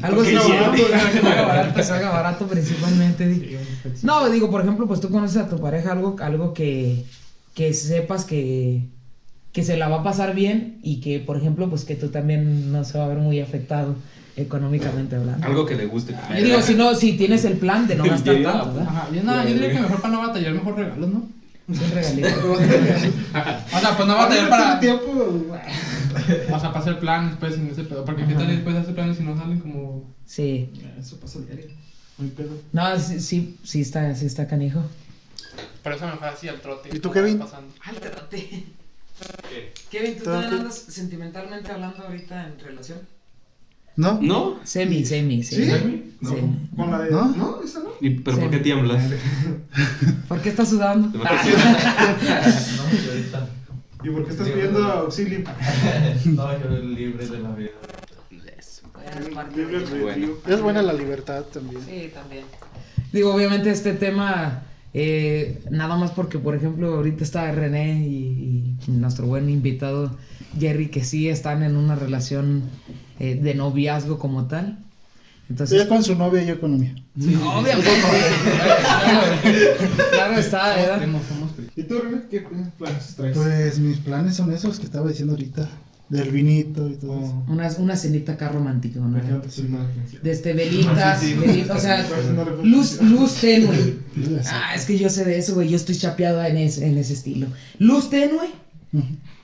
S1: Algo
S2: Que
S1: sencillo. salga barato, que salga barato principalmente. di. No, digo, por ejemplo, pues tú conoces a tu pareja algo, algo que, que sepas que, que se la va a pasar bien y que, por ejemplo, pues que tú también no se va a ver muy afectado económicamente hablando.
S3: Algo que le guste.
S1: Yo digo, si no, si tienes el plan de no gastar tanto, ¿verdad?
S5: Ajá, yo, no, yo diría que mejor para no batallar, mejor regalos, ¿no?
S1: Un regalito.
S5: O sea, pues no batallar para.
S2: tiempo, güey.
S5: O sea, para hacer plan después sin ese pedo. Porque qué tal después hacer planes y no salen como.
S1: Sí.
S2: Eso pasa diario. No hay pedo.
S1: No, sí, sí, sí está, sí está canijo.
S5: Por eso me fue así al trote.
S4: ¿Y tú, Kevin?
S5: Pasando.
S1: Altérate. Kevin, ¿tú también andas sentimentalmente hablando ahorita en relación?
S4: ¿No?
S3: ¿No?
S1: Semi, semi,
S2: ¿Sí?
S1: semi.
S3: No.
S1: Semi.
S2: Con la de.
S4: ¿No?
S2: ¿No? ¿Esa no?
S3: ¿Y- ¿Pero por
S1: Sí.
S3: qué tiemblas?
S1: ¿Por qué estás sudando?
S3: ¿Te vas
S2: ¿Y por qué estás pidiendo auxilio?
S6: No, yo libre de la vida.
S2: Libre.
S3: Bueno.
S4: Es buena la libertad también.
S1: Sí, también. Digo, obviamente este tema, eh, nada más porque, por ejemplo, ahorita está René y, y nuestro buen invitado Jerry, que sí están en una relación eh, de noviazgo como tal. Entonces,
S4: Ella con su novia y yo con la mía.
S1: obviamente, claro está, ¿verdad?
S2: ¿Y tú, René? ¿Qué planes traes?
S4: Pues mis planes son esos que estaba diciendo ahorita. Del vinito y todo eso.
S2: Oh,
S1: Una, una cenita acá romántica, ¿no?
S2: decir.
S1: Desde velitas,
S3: Sí, sí.
S1: velitas, o sea, luz, luz tenue. Ah, es que yo sé de eso, güey. Yo estoy chapeado en ese, en ese estilo. Luz tenue.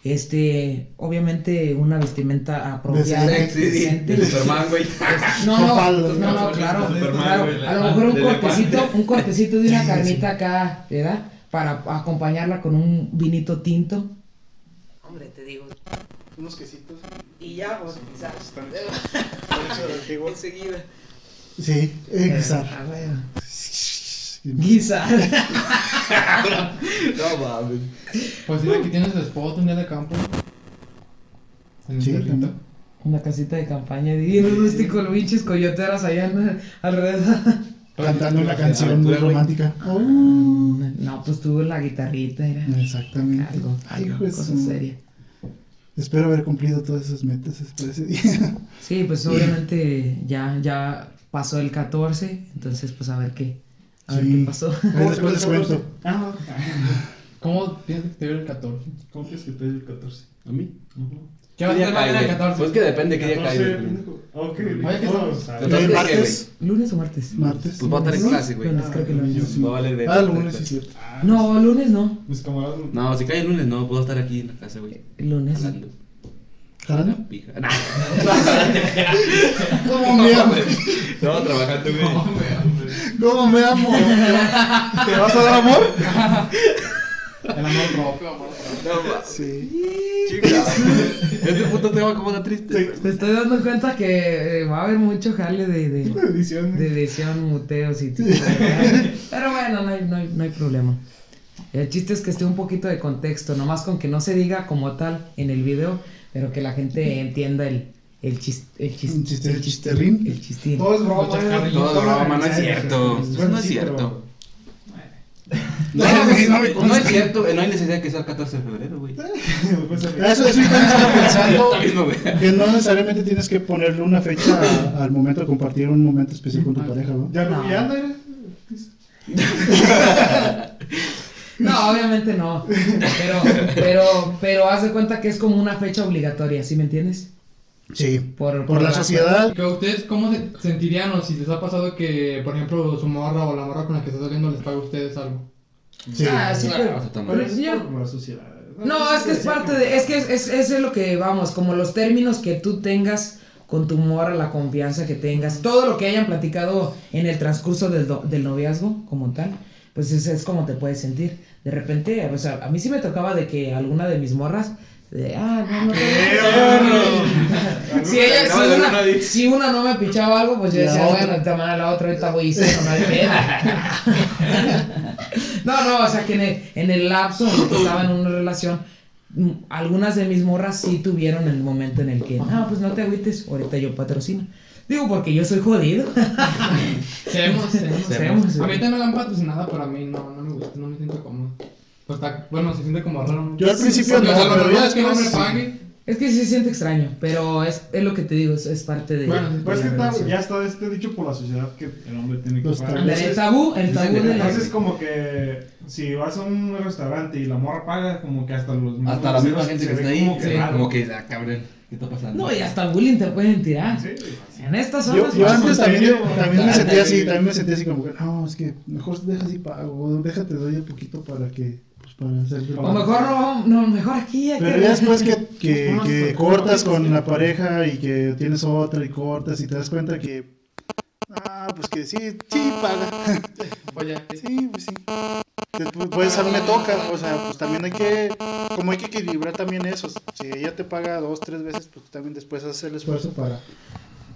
S1: Este, obviamente una vestimenta apropiada,
S4: Decente.
S3: De Superman, güey.
S1: No, no, claro, A lo mejor un cortecito, un cortecito de una carnita acá, ¿verdad? Para acompañarla con un vinito tinto. Hombre, te digo.
S4: Unos quesitos.
S1: Y ya, pues, quizás. Enseguida.
S4: Sí, exacto.
S1: Ah. Guisa.
S3: No mames.
S5: Pues sí, aquí tienes el spot, un día de campo. En el
S4: Sí, también.
S1: Una casita de campaña, bien rústico, los pinches coyoteras allá en- alrededor.
S4: Cantando una canción muy romántica. Oh,
S1: No, pues tuvo la guitarrita, era
S4: Exactamente.
S1: algo,
S4: Ay,
S1: algo, cosa seria.
S4: Espero haber cumplido todas esas metas para ese día.
S1: Sí, pues obviamente ya, ya pasó el 14, entonces pues a ver qué, a ver
S4: Sí.
S1: qué pasó.
S4: Ahí después les cuento.
S2: Ah,
S5: ¿Cómo piensas que te vio el 14?
S2: ¿Cómo quieres que te dé el 14?
S3: ¿A mí?
S5: ¿Qué vas a
S3: día
S5: hacer
S3: cae,
S5: el
S3: güey?
S5: 14?
S3: Pues que depende qué día
S2: 14,
S3: cae. güey.
S2: pendejo. Ok,
S5: Oye, ¿qué estamos?
S3: ¿qué,
S4: martes.
S1: ¿Lunes o martes?
S4: Martes.
S3: Pues va a estar en clase, güey.
S1: Lunes, creo que lunes.
S4: Sí.
S3: Va a valer de.
S4: Ah, lunes, sí, cierto.
S2: ah,
S1: No, lunes no.
S2: Mis camaradas.
S3: No, si cae el lunes no, puedo estar aquí en la casa, güey.
S1: Lunes.
S3: Hablando.
S4: ¿Jalando?
S3: Pija. Nah.
S4: ¿Cómo me amo?
S3: No, trabajando, güey.
S4: ¿Cómo me amo? ¿Te vas a dar amor?
S5: El amor propio, amor propio.
S4: Sí.
S3: Chica. Este puto tema como da triste.
S1: Me estoy dando cuenta que eh, va a haber mucho jale de, de,
S2: Edición.
S1: de edición, muteos y todo. Pero bueno, no hay, no, hay, no hay problema. El chiste es que esté un poquito de contexto, nomás con que no se diga como tal en el video, pero que la gente entienda el, el, chis- el, chis-
S4: Un chiste-
S1: el
S4: el chisterrín.
S1: El chistín.
S2: Todo es broma.
S3: Todo es broma, no es cierto. no es cierto.
S4: No, no, no,
S3: No es cierto, no hay necesidad que sea el 14 de febrero, güey.
S2: Pues,
S4: Eso, eso pensando
S3: Está mismo, güey.
S4: que no necesariamente tienes que ponerle una fecha a- al momento de compartir un momento especial con tu pareja, ¿no?
S2: Ya
S1: No.
S2: no, ya anda.
S1: No, obviamente no. Pero, pero, pero haz de cuenta que es como una fecha obligatoria, ¿sí me entiendes?
S4: Sí,
S1: Por-
S4: por,
S1: por
S4: la
S1: la-
S4: sociedad.
S5: Que ustedes, ¿cómo se sentirían o si les ha pasado que, por ejemplo, su morra o la morra con la que está saliendo les paga a ustedes algo?
S4: Sí.
S1: Ah, sí,
S3: Ah,
S1: pero-
S3: o sea, también.
S1: pero
S2: Pero es
S1: ya-
S2: por la sociedad.
S1: No, es que es parte de, es que es, es, es lo que vamos, como los términos que tú tengas con tu morra, la confianza que tengas, todo lo que hayan platicado en el transcurso del, do- del noviazgo como tal, pues es, es como te puedes sentir. De repente, o sea, a mí sí me tocaba de que alguna de mis morras, de, ah, no, no, no, si, ella, si, una, si una no me pichaba algo, pues yo
S4: La
S1: decía,
S4: otra.
S1: bueno, esta manera la otra ahorita voy no hay pedo. No, no, o sea que en el, en el lapso en el que estaba en una relación, algunas de mis morras sí tuvieron el momento en el que, no, pues no te agüites, ahorita yo patrocino. Digo, porque yo soy jodido.
S5: Seamos, seamos.
S1: Seamos.
S5: A mí también me la han patrocinado, pero a mí no, no me gusta, no me está, bueno, se siente como raro.
S4: Yo al principio no, pero ya
S5: es que el hombre
S4: después.
S5: pague.
S1: Es que sí se siente extraño, pero es, es lo que te digo, es, es parte de.
S5: Bueno,
S1: de
S2: Pues es que ya está este dicho por la sociedad que el hombre tiene que pagar.
S1: El tabú, el tabú de la.
S2: Entonces como que si vas a un restaurante y la morra paga, como que hasta los
S3: Hasta la misma gente que está ahí,
S2: como que
S3: sí,
S2: raro.
S3: como que, ah, cabrón, ¿qué está pasando?
S1: No, y hasta bullying te pueden tirar.
S2: Sí,
S1: En estas
S4: Yo,
S1: zonas.
S4: yo antes también, también me
S3: Ah,
S4: sentía
S3: sí.
S4: así, también me sentía así como que, no, es que mejor deja así pago, déjate doy un poquito para que, para hacer
S1: O mejor no, no, mejor aquí. aquí.
S4: Pero ya después que, que, cortas con la pareja y que tienes otra y cortas y te das cuenta que, ah, pues que sí, sí paga.
S5: Oye,
S4: Sí, pues sí. Después, pues a mí me toca, o sea, pues también hay que, como hay que equilibrar también eso. Si ella te paga dos, tres veces, pues también después haces el esfuerzo para...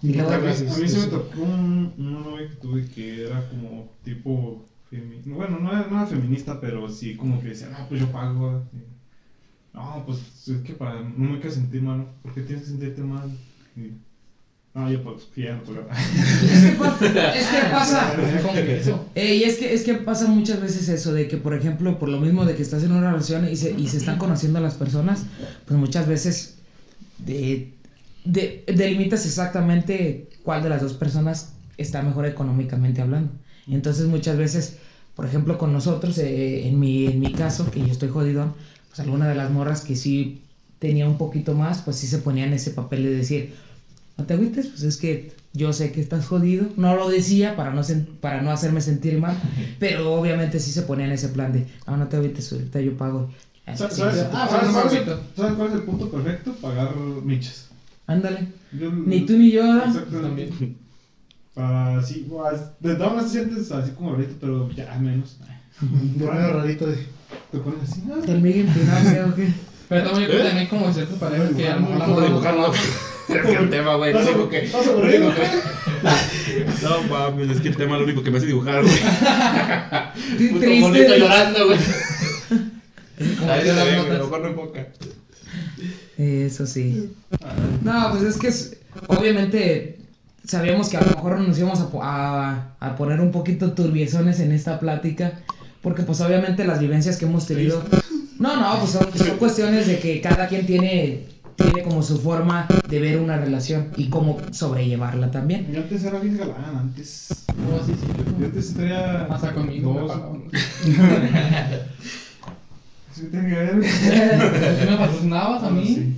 S1: Y luego,
S2: A mí, a mí se me tocó un, un novio que tuve que era como tipo femi- bueno no era, no era feminista pero sí como que decía no pues yo pago no pues es que para no me quiero sentir mal porque tienes que sentirte mal no yo pues ya no puedo
S1: Es que, es que pasa. Eh, y es que, es que pasa muchas veces eso, de que por ejemplo, por lo mismo de que estás en una relación y se, y se están conociendo a las personas, pues muchas veces de, de- delimitas exactamente cuál de las dos personas está mejor económicamente hablando. Entonces muchas veces, por ejemplo, con nosotros, eh, en, mi, en mi caso, que yo estoy jodido, pues alguna de las morras que sí tenía un poquito más, pues sí se ponía en ese papel de decir, no te agüites, pues es que yo sé que estás jodido. No lo decía para no, sen- para no hacerme sentir mal, pero obviamente sí se ponía en ese plan de, no, no te agüites, ahorita yo pago.
S2: ¿Sabes,
S1: Sí,
S2: sabes-
S1: sí.
S5: Ah,
S2: sabes cuál es el-
S5: papito.
S2: sabes cuál es el punto perfecto? Pagar michas
S1: Ándale. Ni tú ni yo.
S2: Exactamente. Para así, guas, de todas maneras te sientes así como ahorita, pero ya menos.
S4: De medio rarito de...
S2: Te pones así, ¿no?
S1: El Miguel Pinocchio, ¿o qué?
S5: Pero también que también como ciertas parejas que a lo mejor la
S3: ¿Cómo
S5: morra no.
S3: Es que el tema, güey, lo
S2: ¿Estás
S3: único que... que- No mames, es que el tema lo único que me hace dibujar, güey. Monito
S1: Triste.
S3: llorando, güey. Ahí
S5: que
S3: se ve, güey, a lo mejor no enfoca.
S1: Eso sí. No, pues es que es- obviamente sabíamos que a lo mejor nos íbamos a, a- a poner un poquito turbiezones en esta plática, porque pues obviamente las vivencias que hemos tenido... No, no, pues son, son cuestiones de que cada quien tiene, tiene como su forma de ver una relación y cómo sobrellevarla también.
S2: Yo antes era bien galán, antes.
S5: No, sí, sí.
S2: Yo antes traía.
S5: Hasta conmigo
S2: dos-. Sí, tiene que ver.
S5: ¿Tú me patrocinabas a mí?
S2: Sí.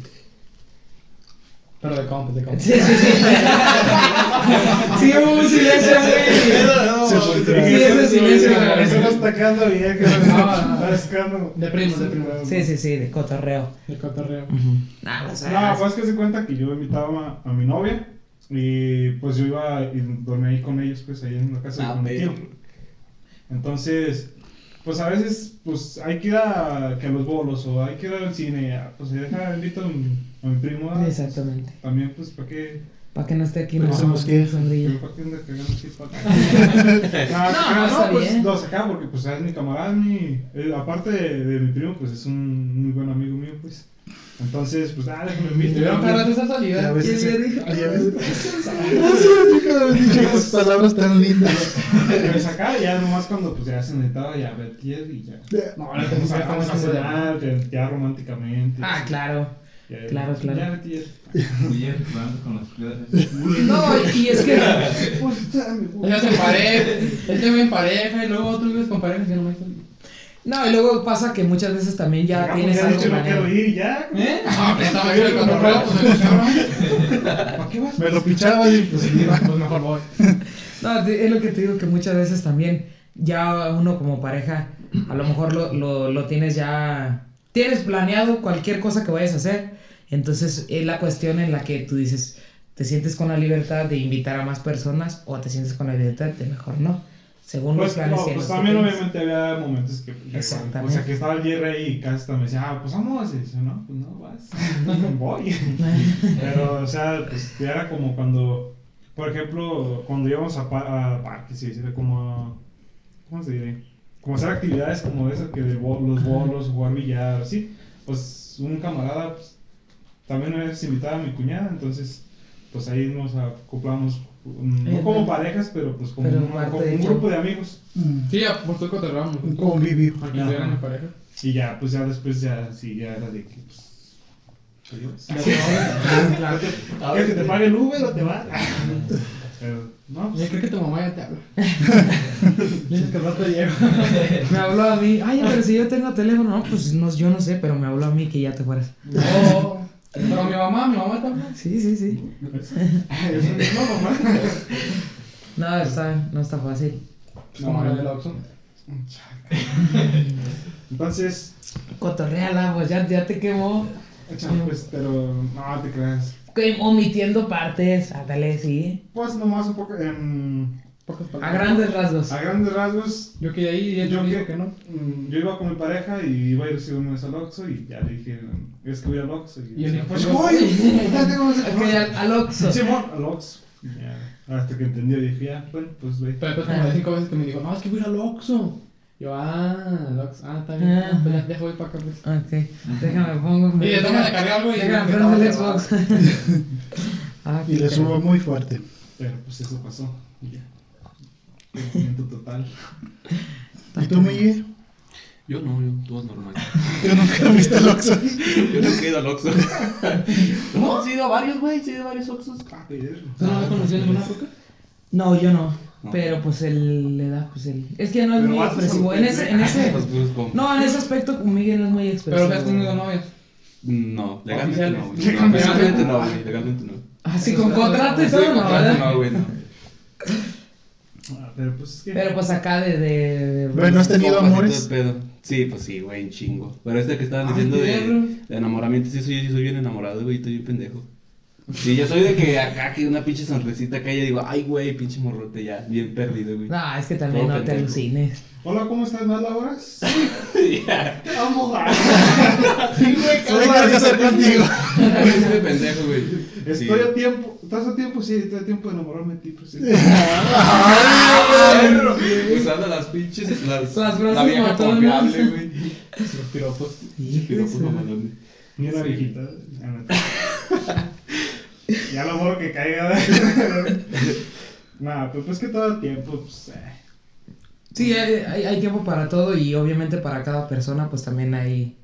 S5: Pero de compras, de compras.
S1: Sí, sí, sí. Sí, hubo un silencio, güey.
S4: Se.
S1: Sí, ese silencio. güey.
S2: Eso no está quedando bien, que
S5: No. De primos, de primos.
S1: Sí, sí, sí, de cotorreo.
S5: De cotorreo.
S1: Sea,
S2: No, pues que se cuenta que yo invitaba a, a mi novia y pues yo iba y dormía ahí con ellos, pues ahí en la casa
S3: Ah,
S2: de mi tío. Entonces, pues a veces, pues hay que ir a, que a los bolos o hay que ir al cine, pues deja, invito a mi, a mi primo. ah,
S1: Exactamente.
S2: También, pues, ¿para qué?
S1: Para que no esté aquí,
S4: Pues
S1: no,
S4: somos qué.
S1: sombrilla.
S2: ¿Para qué anda cagando así? ¿Para qué? No,
S1: No,
S2: no, pues lo sacaba porque pues es mi camarada, mi, eh, aparte de, de mi primo, pues es un muy buen amigo mío, pues. Entonces, pues, ah, déjame
S5: Me estuvieron
S2: invitar.
S5: pagando esa
S4: Y a
S5: salida.
S4: veces...
S1: ¿Quién le dijo?
S4: a veces- dicho esas palabras tan lindas.
S2: Me sacaba y ya nomás cuando pues ya se necesitaba ya ver y ya.
S5: No, ahora como
S2: sacamos a cenar, ya románticamente.
S1: Ah, claro. Claro, claro.
S2: Ya Betty,
S6: Muy bien, vamos con las clases.
S1: No, y es que.
S2: Pues.
S5: Ellos en pareja, él ve en pareja y luego otros ves con pareja y no me
S1: No, y luego pasa que muchas veces también ya
S2: Ya,
S1: tienes
S2: pues,
S1: algo
S2: no quiero ir ya.
S5: ¿Eh? Ah, pues estaba bien el cotorreo, pues.
S2: ¿Para qué vas?
S4: Me lo pichaba y pues.
S5: Pues mejor voy.
S1: No, es lo que te digo que muchas veces también ya uno como pareja a lo mejor lo, lo, lo tienes ya tienes planeado cualquier cosa que vayas a hacer entonces es la cuestión en la que tú dices te sientes con la libertad de invitar a más personas o te sientes con la libertad de mejor no según los
S2: Pues,
S1: planes
S2: no, pues
S1: los
S2: también obviamente había momentos que,
S1: Exactamente.
S2: o sea, que estaba el Jerry ahí y casi hasta me decía, ah, pues vamos, y no, pues no vas, no voy. Pero, o sea, pues ya era como cuando, por ejemplo, cuando íbamos a, pa- a parques, sí, era como, ¿cómo se dice? Como hacer actividades como esas que de los bolos, jugar billar, así. Pues un camarada, pues, también una vez invitaba a mi cuñada, entonces, pues ahí nos acoplamos, mm, no como parejas, pero pues como,
S1: pero
S2: una- como un grupo de amigos.
S4: Mm,
S5: Sí, ya, por. Aunque estuvieran en pareja.
S2: Y ya, pues ya después ya, sí, ya era de que, pues, adiós.
S5: Claro.
S2: ¿Quieres que te pague el Uber o te? Pero, no,
S5: Yo
S2: pues,
S5: creo que tu mamá ya te habla. Dices que al rato llego.
S1: me habló a mí ay pero si yo tengo teléfono no pues no, yo no sé pero me habló a mí que ya te fueras
S5: No. Pero mi mamá, mi mamá también.
S1: sí sí sí
S2: no, mamá.
S1: no está no está fácil
S5: la del Oxxo.
S2: Entonces,
S1: cotorreala pues ya, ya te quemó
S2: pues, pero no te creas.
S1: Que- omitiendo partes ándale sí
S2: Pues nomás un poco, en,
S1: a grandes rasgos
S2: a grandes rasgos,
S5: Yo quedé ahí y él
S2: Yo que-
S5: que no.
S2: mm, yo iba con mi pareja y iba a ir a una vez al Oxxo y ya le dije, es que voy al Oxxo. Y,
S5: Y él
S2: decía,
S5: dijo,
S2: pues
S5: "Yo
S2: voy,
S5: voy".
S2: ya tengo
S1: Ok, al, al Oxxo.
S2: Simón, al Oxxo. Ya, hasta que entendió dije, ya, bueno, pues ve.
S5: Pero después como de cinco veces que me dijo, no, es que voy a ir al Oxxo. Yo, ah, Oxxo. Ah, está bien.
S1: Ah.
S5: Pues ya, ya voy para acá, pues.
S1: Ok, déjame pongo.
S5: Y de cargué algo y
S1: Déjame prendo el Xbox. ah,
S4: Y le subo muy fuerte.
S2: Pero pues eso pasó. Y ya. Conocimiento total.
S4: ¿Y tú, Miguel?
S3: Yo no, yo todo normal.
S4: Yo nunca viste el Oxxo.
S3: Yo nunca he ido al Oxxo. No, sí he ido a varios, güey, sí he ido a varios Oxxos.
S2: Ah, pero-
S5: ¿Tú no me conocías ninguna época?
S1: No, yo no. Pero pues el le da, pues el. Es que no es
S2: Pero
S1: muy expresivo. En ese, en ese.
S3: Pues, pues,
S1: No, en ese aspecto Miguel no es muy expresivo.
S5: Pero que has tenido novias.
S3: No, legalmente no, güey. Legalmente no, güey, legalmente no.
S1: Así con contrato y
S3: Sí,
S1: todo, ¿no?
S3: contrato
S1: ¿verdad?
S3: no, güey, no.
S2: Ah, pero pues es que.
S1: Pero pues acá de. de
S4: Bueno, ¿has tenido amores?
S3: Sí, pues sí, güey, un chingo. Pero este que estaban diciendo de, de enamoramiento, sí, soy, yo soy bien enamorado, güey, estoy bien pendejo. Sí, yo soy de que acá, que una pinche sonrisita acá, y digo, ay, güey, pinche morrote, ya, bien perdido, güey.
S1: No, es que también
S3: Todo
S1: no te alucines.
S2: Hola, ¿cómo estás, más Laura?
S3: Ya,
S2: Te amo, güey.
S4: ¿Qué hay que hacer contigo?
S3: de pendejo, güey.
S2: Estoy
S3: Sí.
S2: a tiempo. ¿Estás a tiempo? Sí, estoy a tiempo de enamorarme de ti, pues sí.
S3: Usando las pinches, las,
S1: Las
S3: la vieja confiable, güey.
S5: Los piropos.
S3: Pinche piropo mamalón.
S2: Ni una
S3: Sí.
S2: viejita. ya lo moro que caiga. Nah, pero pues que todo el tiempo, pues. eh.
S1: Sí, hay, hay, hay tiempo para todo y obviamente para cada persona pues también hay...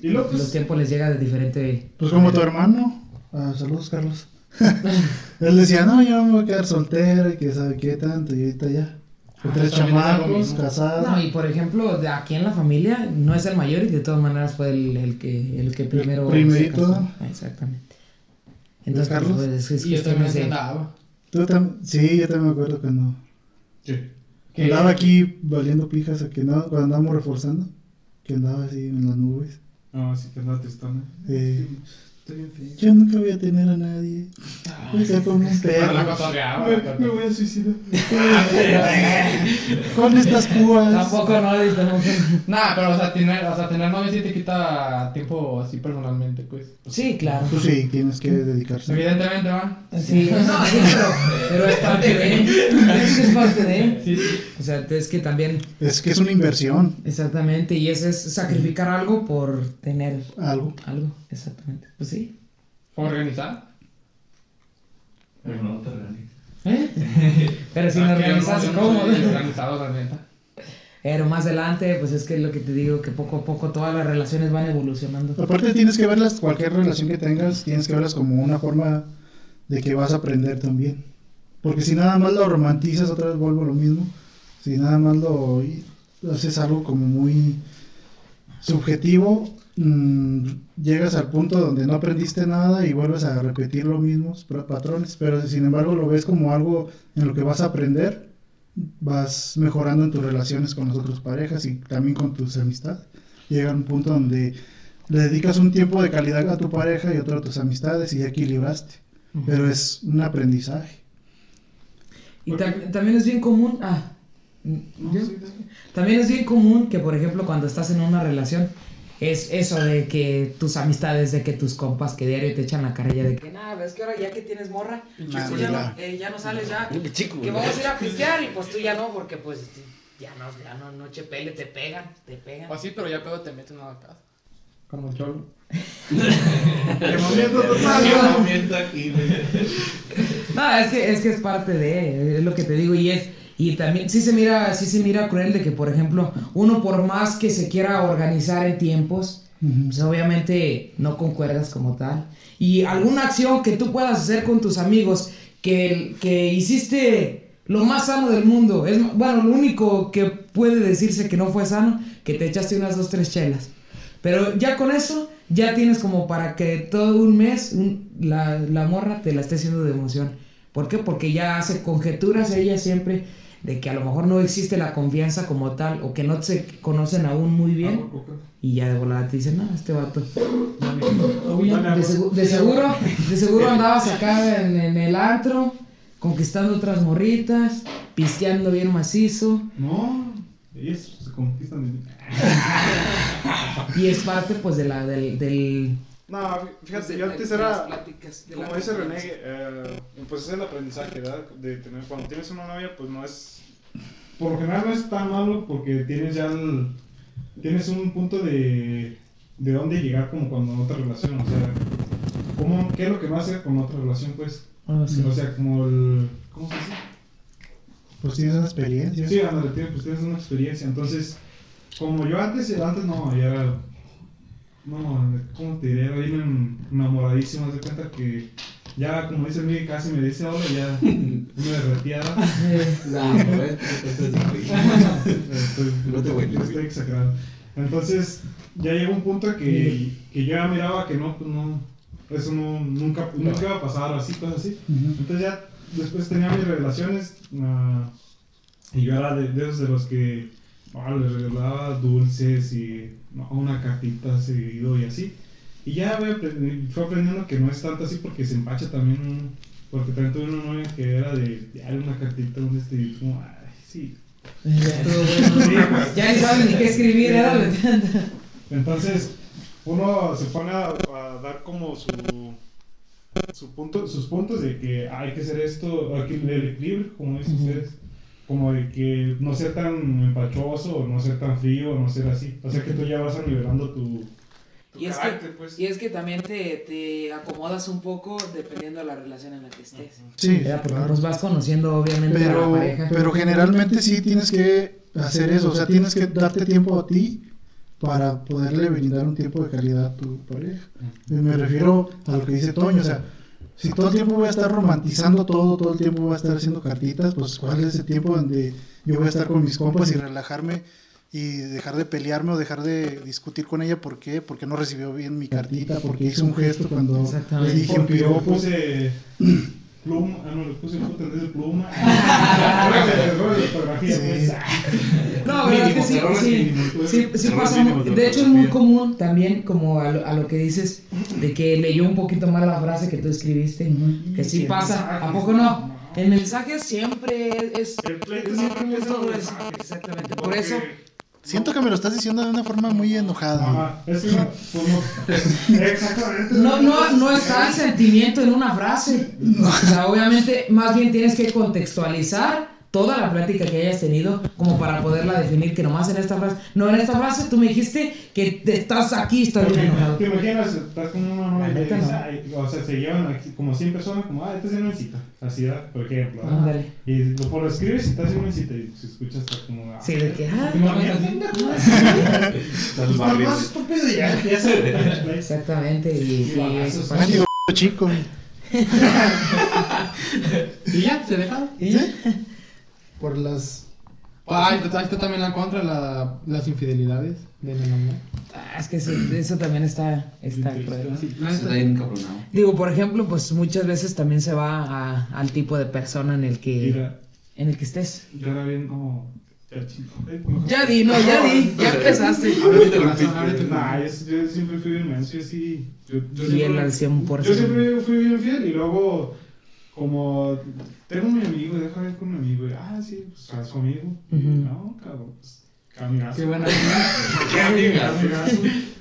S2: Y pues-
S1: los tiempos les llega de diferente...
S4: Pues como tu hermano. Ah, saludos, Carlos. Él decía, no, yo me voy a quedar soltero y que sabe qué tanto. Y ahorita ya. Con
S5: Ah,
S4: tres
S5: también es lo
S4: chamacos, casados.
S1: No, y por ejemplo, de aquí en la familia no es el mayor y de todas maneras fue el, el que, el que primero...
S4: primerito.
S1: se casó. Exactamente. Entonces,
S4: Carlos?
S1: pues, es, es
S5: Y yo también
S1: de-
S5: andaba.
S4: Tú tam- sí, yo también me acuerdo cuando
S2: ¿Qué?
S5: Que-
S4: andaba aquí valiendo pijas, que no, cuando andábamos reforzando, que andaba así en las nubes.
S2: No, sí que andaba tristona.
S4: Eh,
S2: Estoy bien feliz.
S4: yo nunca voy a tener a nadie. Voy a con un perro.
S2: Me, me voy a suicidar.
S4: Con estas púas.
S1: Tampoco no.
S5: Nah, pero o sea, tener, o sea, tener novia sí te quita tiempo así personalmente, pues.
S1: Sí, claro.
S4: Pues sí, tienes que dedicarse.
S5: Evidentemente, va.
S1: Sí, no, sí, pero, pero es parte de... Es que es parte de...
S5: Sí, sí.
S1: O sea, es que también...
S4: Es que es una inversión,
S1: Exactamente, y ese es sacrificar algo por tener
S4: algo.
S1: algo, exactamente. Pues sí.
S5: Organizar.
S6: Pero no te realices.
S1: ¿Eh? Pero si no
S5: Ah, que
S1: organizas,
S5: no
S1: ¿cómo?
S5: Organizado, la neta.
S1: Pero más adelante, pues es que es lo que te digo, que poco a poco todas las relaciones van evolucionando.
S4: Aparte tienes que verlas, cualquier relación que tengas, tienes que verlas como una forma de que vas a aprender también. Porque si nada más lo romantizas, otra vez vuelvo a lo mismo. Si nada más lo... haces algo como muy subjetivo, mm, llegas al punto donde no aprendiste nada y vuelves a repetir los mismos patrones, pero sin embargo lo ves como algo en lo que vas a aprender, vas mejorando en tus relaciones con las otras parejas y también con tus amistades. Llega un punto donde le dedicas un tiempo de calidad a tu pareja y otro a tus amistades y ya equilibraste, pero es un aprendizaje.
S1: Y tam- también es bien común. Ah, ¿yo? También es bien común que, por ejemplo, cuando estás en una relación, es eso de que tus amistades, de que tus compas que diario te echan la carrilla de que, nada, ves que ahora ya que tienes morra, pues ya,
S4: mira.
S1: no, eh, ya no sales ya.
S3: Chico,
S1: Que vamos a ir a pistear y pues tú ya no, porque pues ya no, ya no, noche pele, te pegan, te pegan.
S5: O así, pero ya pedo te meten a la casa. Como el cholo.
S1: No, es que, es que es parte de, es lo que te digo, y es, y también sí se mira, sí se mira cruel de que, por ejemplo, uno por más que se quiera organizar en tiempos, pues obviamente no concuerdas como tal. Y alguna acción que tú puedas hacer con tus amigos, que, que hiciste lo más sano del mundo, es, bueno, lo único que puede decirse que no fue sano, que te echaste unas dos, tres chelas. Pero ya con eso, ya tienes como para que todo un mes un- la, la morra te la esté haciendo de emoción. ¿Por qué? Porque ya hace conjeturas ella siempre de que a lo mejor no existe la confianza como tal o que no se conocen aún muy bien y ya de volada te dicen, no, este vato. De, segu- de seguro, de seguro andabas acá en, en el antro, conquistando otras morritas, pisteando bien macizo.
S2: No, ellos se conquistan.
S1: Y es parte pues de la, del, del
S2: No, fíjate,
S1: de
S2: yo antes era.
S1: pláticas, de la
S2: Como dice René, eh, pues es el aprendizaje, ¿verdad? De tener, cuando tienes una novia, pues no es. Por lo general no es tan malo porque tienes ya el. Tienes un punto de. de dónde llegar como cuando en otra relación, o sea. ¿cómo, ¿Qué es lo que no hace con otra relación, pues?
S1: Ah, sí.
S2: O sea, como el. ¿Cómo se dice?
S4: Pues tienes una experiencia.
S2: Sí, ándale, pues tienes una experiencia. Entonces, como yo antes, antes no, ya era. No, ¿cómo te diré? Bien enamoradísimo. De cuenta que ya, como dice Miguel, casi me dice hola, ya me.
S1: Eh,
S3: No, No te voy a
S2: estoy exagerando. Entonces, ya llegó un punto que, que yo ya miraba que no, pues no, eso no, nunca, nunca iba a pasar, así, cosas así. Entonces ya después tenía mis relaciones ah, y yo era de, de esos de los que ah, les regalaba dulces y no, una cartita seguido y así. Y ya fue aprendiendo que no es tanto así porque se empacha también, porque también tuve una novia que era de, "Ay, una cartita, un este, y como, ay, sí.
S1: ya todo bueno.
S2: Sí, pues.
S1: Ya saben ni qué escribir, ¿verdad?
S2: Entonces, uno se pone a, a dar como su, su punto, sus puntos de que hay que hacer esto, aquí el equilibrio, como dicen ustedes, como de que no ser tan empachoso, no ser tan frío, no ser así. O sea que tú ya vas a nivelando tu, tu
S1: Y es, que,
S2: pues.
S1: y es que también te, te acomodas un poco dependiendo de la relación en la que estés.
S4: Sí, claro.
S1: pues vas conociendo obviamente a la
S4: Pero,
S1: pareja.
S4: pero generalmente sí tienes que hacer eso, o sea, tienes que darte tiempo a ti para poderle brindar un tiempo de calidad a tu pareja. Y me refiero a lo que dice Toño, o sea, si todo el tiempo voy a estar romantizando todo, todo el tiempo voy a estar haciendo cartitas, pues cuál es ese tiempo donde yo voy a estar con mis compas y relajarme y dejar de pelearme o dejar de discutir con ella, ¿por qué? Porque no recibió bien mi cartita, porque hizo un gesto cuando le dije un piropo.
S2: puse pluma, ah no, le puse en vez de pluma.
S1: No, verdad es que sí, sí, sí, pasa
S3: de
S1: hecho es muy común también como a lo, a lo que dices de que leyó un poquito mal la frase que tú escribiste. Que sí pasa, ¿a poco no? En mensajes siempre es...
S2: El pleito siempre mensajes.
S1: eso, Exactamente, por eso...
S4: Siento que me lo estás diciendo de una forma muy enojada.
S2: Ajá, es que no, pues no. Exactamente.
S1: No, no, no está el sentimiento en una frase. O sea, obviamente, más bien tienes que contextualizar toda la plática que hayas tenido como para poderla definir que nomás en esta frase. No, en esta frase tú me dijiste que te estás aquí, estás bien enojado.
S2: ¿Te imaginas? Estás con una y
S1: no.
S2: "Ay", o sea, se llevan aquí como 100 personas, como, ah, esta es una cita. Así. Por ejemplo. ¿verdad?
S1: Ándale.
S2: Y lo, por lo escribes y estás en una cita y se escucha hasta como. ah,
S1: Sí, de que, ah,
S2: no, pendejo,
S3: Estás
S2: estúpido ya,
S1: Exactamente, y.
S4: Mendigo chico.
S5: Y ya, se dejaron.
S1: ¿Y ya?
S4: Por las
S5: Ay, ¿tú está también la contra la, las infidelidades de mi amor.
S1: Ah, es que eso, eso también está, está cruel.
S5: Sí,
S3: está bien.
S1: Digo, por ejemplo, pues muchas veces también se va a- al tipo de persona en el que,
S2: Mira,
S1: en el que estés.
S2: yo era bien como. Ya,
S1: di, no, ya di, ya empezaste.
S2: Nah, yo, yo siempre fui bien menso, yo sí. Yo, yo
S1: Fiel
S2: siempre-
S1: al 100%.
S2: Yo siempre fui bien fiel y luego, como tengo mi amigo, deja ver con mi amigo. y, ah, sí, pues a su amigo. No, cabrón, pues.
S5: Qué buena.
S3: Qué amigas.
S2: Amigazo.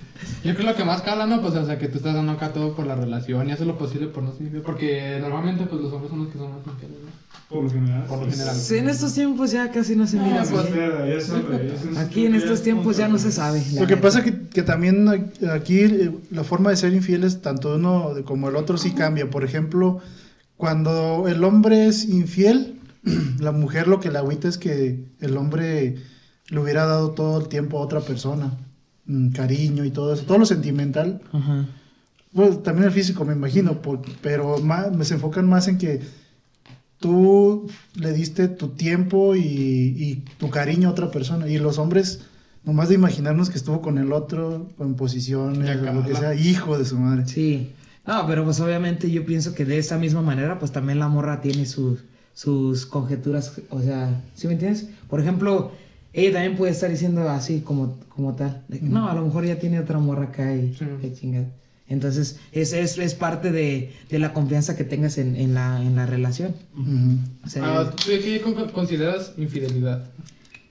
S5: Yo creo lo que más cala, ¿no? Pues, o sea, que tú estás dando acá todo por la relación y haces lo posible por no ser infiel. Porque normalmente, pues, los hombres son los que son más infieles, ¿no?
S2: Por lo general.
S5: Por lo
S2: sí.
S5: general.
S1: Sí, en estos tiempos ya casi no se mira
S2: No, pues, es es-
S1: Aquí en estos tiempos ya no se sabe.
S4: Lo que pasa que, que también aquí eh, la forma de ser infieles, tanto uno de- como el otro, sí cambia. Por ejemplo, cuando el hombre es infiel, la mujer lo que le agüita es que el hombre le hubiera dado todo el tiempo a otra persona, mm, cariño y todo eso, todo lo sentimental.
S1: Ajá.
S4: Pues también el físico, me imagino, por- pero más, me se enfocan más en que tú le diste tu tiempo y, y tu cariño a otra persona. Y los hombres, nomás de imaginarnos que estuvo con el otro, con posiciones, o lo que sea, hijo de su madre.
S1: Sí. No, pero pues obviamente yo pienso que de esa misma manera, pues también la morra tiene sus, sus conjeturas, o sea, ¿sí me entiendes? Por ejemplo, ella también puede estar diciendo así como, como tal. de que, No, a lo mejor ya tiene otra morra acá y
S5: Sí.
S1: qué chingada. Entonces, es, es, es parte de, de la confianza que tengas en, en, la, en la relación.
S4: Ujú.
S1: O sea,
S5: Ah, ¿tú ¿Qué con- consideras infidelidad?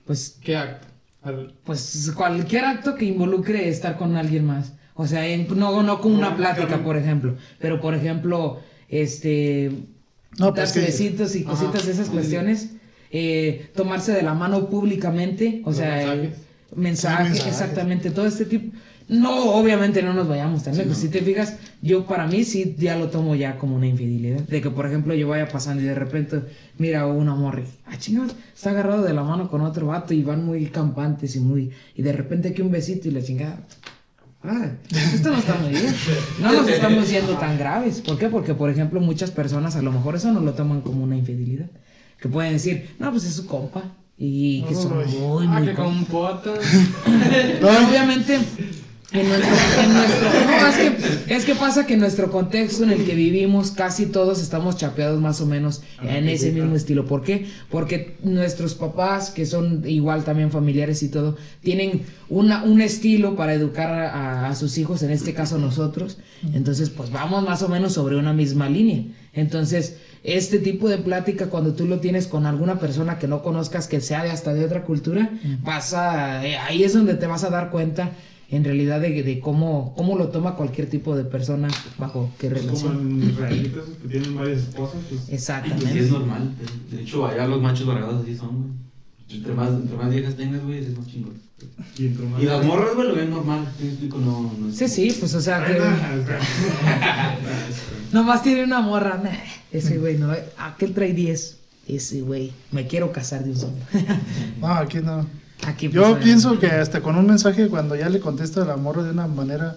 S1: pues,
S5: ¿Qué acto? Al-
S1: pues cualquier acto que involucre estar con alguien más. O sea, en- no, no con una plática, por ejemplo. Pero, por ejemplo, este...
S4: No, pues que-
S1: besitos y
S5: Ajá,
S1: cositas de esas
S5: sí,
S1: cuestiones. eh, tomarse de la mano públicamente. O sea,
S5: mensajes.
S1: eh, mensajes,
S4: mensajes.
S1: exactamente. Todo este tipo... No, obviamente no nos vayamos tan lejos. Si te fijas, yo para mí sí ya lo tomo ya como una infidelidad. De que, por ejemplo, yo vaya pasando y de repente mira una morra y, ah, chingados, está agarrado de la mano con otro vato y van muy campantes y muy... Y de repente aquí un besito y la chingada. Ah, esto no está muy bien. No nos estamos yendo tan graves. ¿Por qué? Porque, por ejemplo, muchas personas a lo mejor eso no lo toman como una infidelidad. Que pueden decir, no, pues es su compa. Y que son
S4: Uy.
S1: muy,
S5: Ah, que
S1: obviamente, en nuestro, en nuestro- no, es que, es que pasa que en nuestro contexto en el que vivimos, casi todos estamos chapeados más o menos en ese mismo estilo. ¿Por qué? Porque nuestros papás, que son igual también familiares y todo, tienen una, un estilo para educar a, a sus hijos, en este caso nosotros. Entonces, pues vamos más o menos sobre una misma línea. Entonces, este tipo de plática, cuando tú lo tienes con alguna persona que no conozcas, que sea de hasta de otra cultura, vas a, eh, ahí es donde te vas a dar cuenta en realidad de, de cómo, cómo lo toma cualquier tipo de persona bajo qué
S2: Pues como
S1: relación.
S2: en israelitas que tienen varias esposas, pues.
S3: Pues sí, es
S1: Exactamente.
S3: normal. De- hecho, allá los machos vargados así son, güey. Entre más, entre más viejas tengas, güey, es más chingón.
S2: Y más.
S3: Y las morras, güey, lo ven normal. No, no es-
S1: Sí, sí, pues o sea, que nomás tiene una morra. nah, ese güey, no, aquel trae 10. Ese güey, me quiero casar de un solo.
S4: No, aquí no.
S1: Aquí,
S4: Yo
S1: pues,
S4: pienso que hasta con un mensaje, cuando ya le contesta el amor de una manera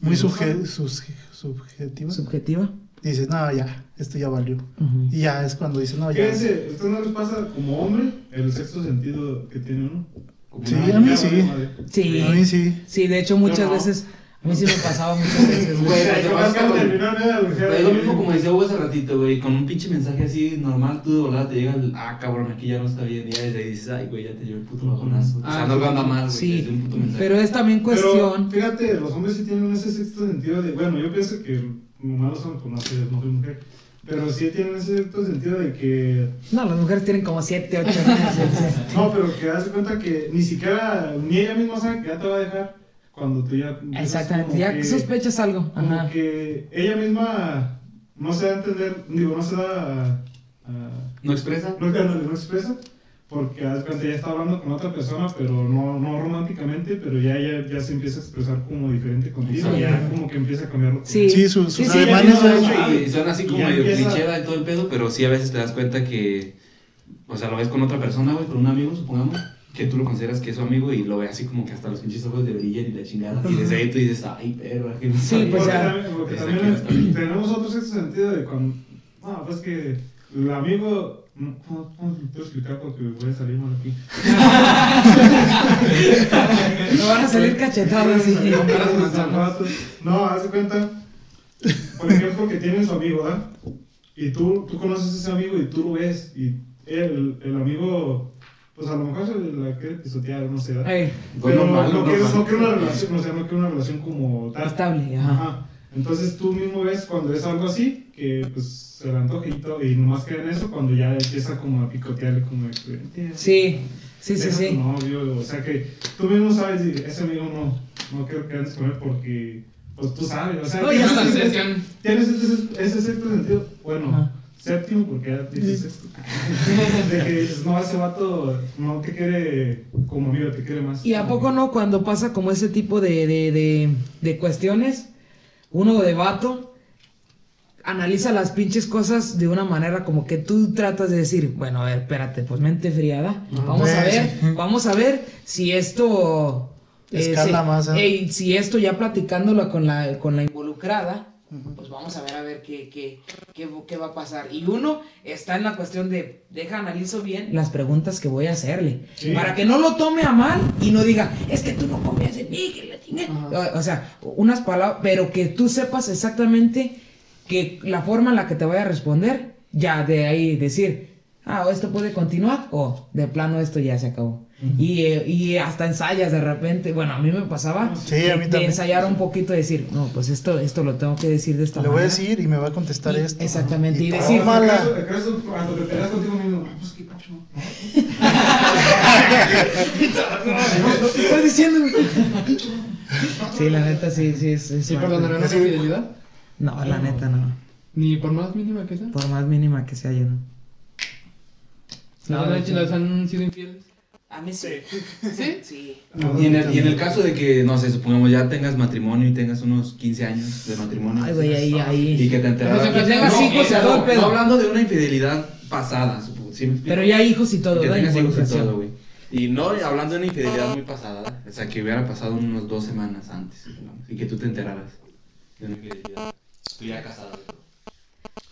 S4: muy subje- sus- subjetiva,
S1: Subjetiva.
S4: dices, no, ya, esto ya valió.
S1: Ujú.
S4: Y ya es cuando dices, no, ya.
S2: Fíjense, ¿esto no les pasa como hombre el sexto sentido que tiene uno?
S3: Como
S4: Sí, a mí sí.
S2: madre.
S1: Sí.
S4: A mí sí.
S1: Sí, de hecho muchas
S2: no.
S1: veces, a mí sí me pasaba muchas veces, güey.
S3: Lo que
S2: ¿cómo
S3: pasa
S2: es
S3: lo mismo como decía Hugo hace ratito, güey, con un pinche mensaje así normal, tú de volada te llega el, ah, cabrón, aquí ya no está bien, y ahí dices, ay, güey, ya te llevo el puto bajonazo. o sea,
S5: Ah,
S3: no
S5: sí.
S3: anda mal, güey,
S1: Sí,
S3: desde un puto mensaje.
S1: pero es también cuestión.
S2: Pero fíjate, los hombres sí tienen ese sexto sentido de. Bueno, yo pienso que malos son como no sé, no soy mujer. Pero sí tienen ese sexto sentido de que.
S1: No, las mujeres tienen como 7, 8 años.
S2: No, pero que das cuenta que ni siquiera. Ni ella misma sabe que ya te va a dejar cuando tú ya.
S1: Exactamente, ya
S2: que-
S1: sospechas algo.
S2: Como
S1: Ajá.
S2: que ella misma no se da a entender. Digo, no se da. a- a-
S3: ¿No expresa?
S2: no, no, no expresa. Porque de cuenta, ya está hablando con otra persona, pero no, no románticamente, pero ya ella ya se empieza a expresar como diferente contigo, y ya como que empieza a cambiar
S1: Sí.
S4: Sí, sus, sus
S1: Sí, sí,
S2: ya
S4: ya-
S2: no,
S3: Y suena así como
S2: ya
S3: medio
S2: empieza-
S3: cliché y todo el pedo, pero sí a veces te das cuenta que, o sea, lo ves con otra persona, güey, con un amigo, supongamos, que tú lo consideras que es su amigo y lo ve así como que hasta los pinches ojos de brillan y la chingada. Y desde ahí tú dices, ay, pero, aquí no
S1: Sí,
S3: sabía".
S1: pues
S2: Porque
S1: ya.
S2: porque también tenemos otro sexto sentido de cuando. No, pues que el amigo. No, ¿Cómo cómo te puedo explicar? Porque voy a salir mal aquí.
S1: No van a salir cachetados y...
S2: No, haz de cuenta. Por ejemplo, que tienen su amigo, ¿verdad? Y tú, tú conoces a ese amigo y tú lo ves. Y el, el amigo, pues a lo mejor se la quiere pisotear, no sé.
S1: Ey,
S2: Pero no, quiere,
S3: normal.
S2: no quiere una relación, o sea, no quiere una relación como tal.
S1: estable, ajá.
S2: Ajá. Entonces tú mismo ves cuando es algo así, que pues se le antoja y todo, y nomás queda en eso cuando ya empieza como a picotearle como de
S1: Sí, sí, sí, sí.
S2: tu novio, o sea que tú mismo sabes, ese amigo no, no quiero que andes con él porque, pues tú sabes, o sea,
S1: No,
S2: tienes ese, ese sexto sentido, bueno,
S1: Ajá.
S2: Séptimo porque ya dices sexto, de que dices, no, ese vato no te quiere como amigo, te quiere más.
S1: ¿Y a poco no cuando pasa como ese tipo de, de, de, de cuestiones, uno de vato analiza las pinches cosas de una manera como que tú tratas de decir, bueno, a ver, espérate, pues mente friada, vamos a ver, vamos a ver si esto...
S4: Escala
S1: se-
S4: más, ¿eh?
S1: si esto ya platicándolo con la, con la involucrada, pues vamos a ver a ver qué, qué, qué, qué va a pasar. Y uno está en la cuestión de, deja, analizo bien las preguntas que voy a hacerle.
S2: Sí.
S1: Para que no lo tome a mal y no diga, es que tú no confías en mí, que la chingue". O, o sea, unas palabras, pero que tú sepas exactamente que la forma en la que te vaya a responder, ya de ahí decir, ah, o esto puede continuar, o de plano esto ya se acabó. y, eh, y hasta ensayas de repente, bueno, a mí me pasaba
S4: Sí,
S1: de,
S4: a mí
S1: de
S4: también.
S1: ensayar un poquito, decir, no, pues esto, esto lo tengo que decir de esta
S4: Le voy a
S1: manera.
S4: decir y me va a contestar
S1: Y-
S4: esto.
S1: exactamente, y
S4: Y
S1: decir-
S4: tómala.
S2: ¿Acaso, acaso cuando te peleas contigo mismo? Ah, pues qué pacho.
S1: ¿Qué estás diciendo? sí, la neta, sí, sí, es, es
S5: ¿Sí
S1: parte.
S5: perdonaría una
S4: Sí.
S5: infidelidad?
S1: No, la neta, no.
S5: Ni por más mínima que sea.
S1: Por más mínima que sea yo, no.
S5: ¿No
S1: No,
S5: les
S1: de
S5: han-
S1: hecho-
S5: les han sido infieles?
S1: A mí sí.
S5: ¿Sí?
S1: Sí.
S3: Y en, el, y en el caso de que, no sé, supongamos ya tengas matrimonio y tengas unos 15 años de matrimonio.
S1: Ay, güey, ahí,
S3: Y que te enteraras.
S5: Que
S1: tengas
S3: No,
S1: hijos y todo el
S3: no,
S1: pedo.
S3: no hablando de una infidelidad pasada, supongo. ¿sí?
S1: Pero ya hijos y todo,
S3: que
S1: ¿verdad?
S3: tengas hijos y todo, güey. Y no hablando de una infidelidad muy pasada, o sea, que hubiera pasado unos dos semanas antes, y que tú te enteraras de una infidelidad. Tú ya casada.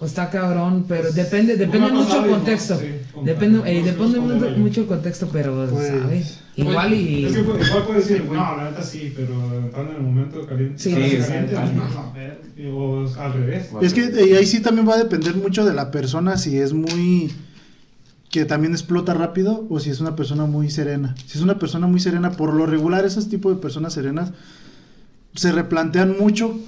S1: Pues está cabrón, pero depende, depende mucho el contexto.
S2: Sí,
S1: depende eh, depende mucho, mucho el contexto, pero,
S4: Pues-
S1: ¿sabes? Igual y...
S2: Es que pues, igual puedes decir, no, la neta sí, pero en el momento caliente.
S1: Sí,
S3: sí,
S2: caliente, no, ver, o al revés.
S4: Es que eh, ahí sí también va a depender mucho de la persona si es muy que también explota rápido o si es una persona muy serena. Si es una persona muy serena, por lo regular esos tipos de personas serenas se replantean mucho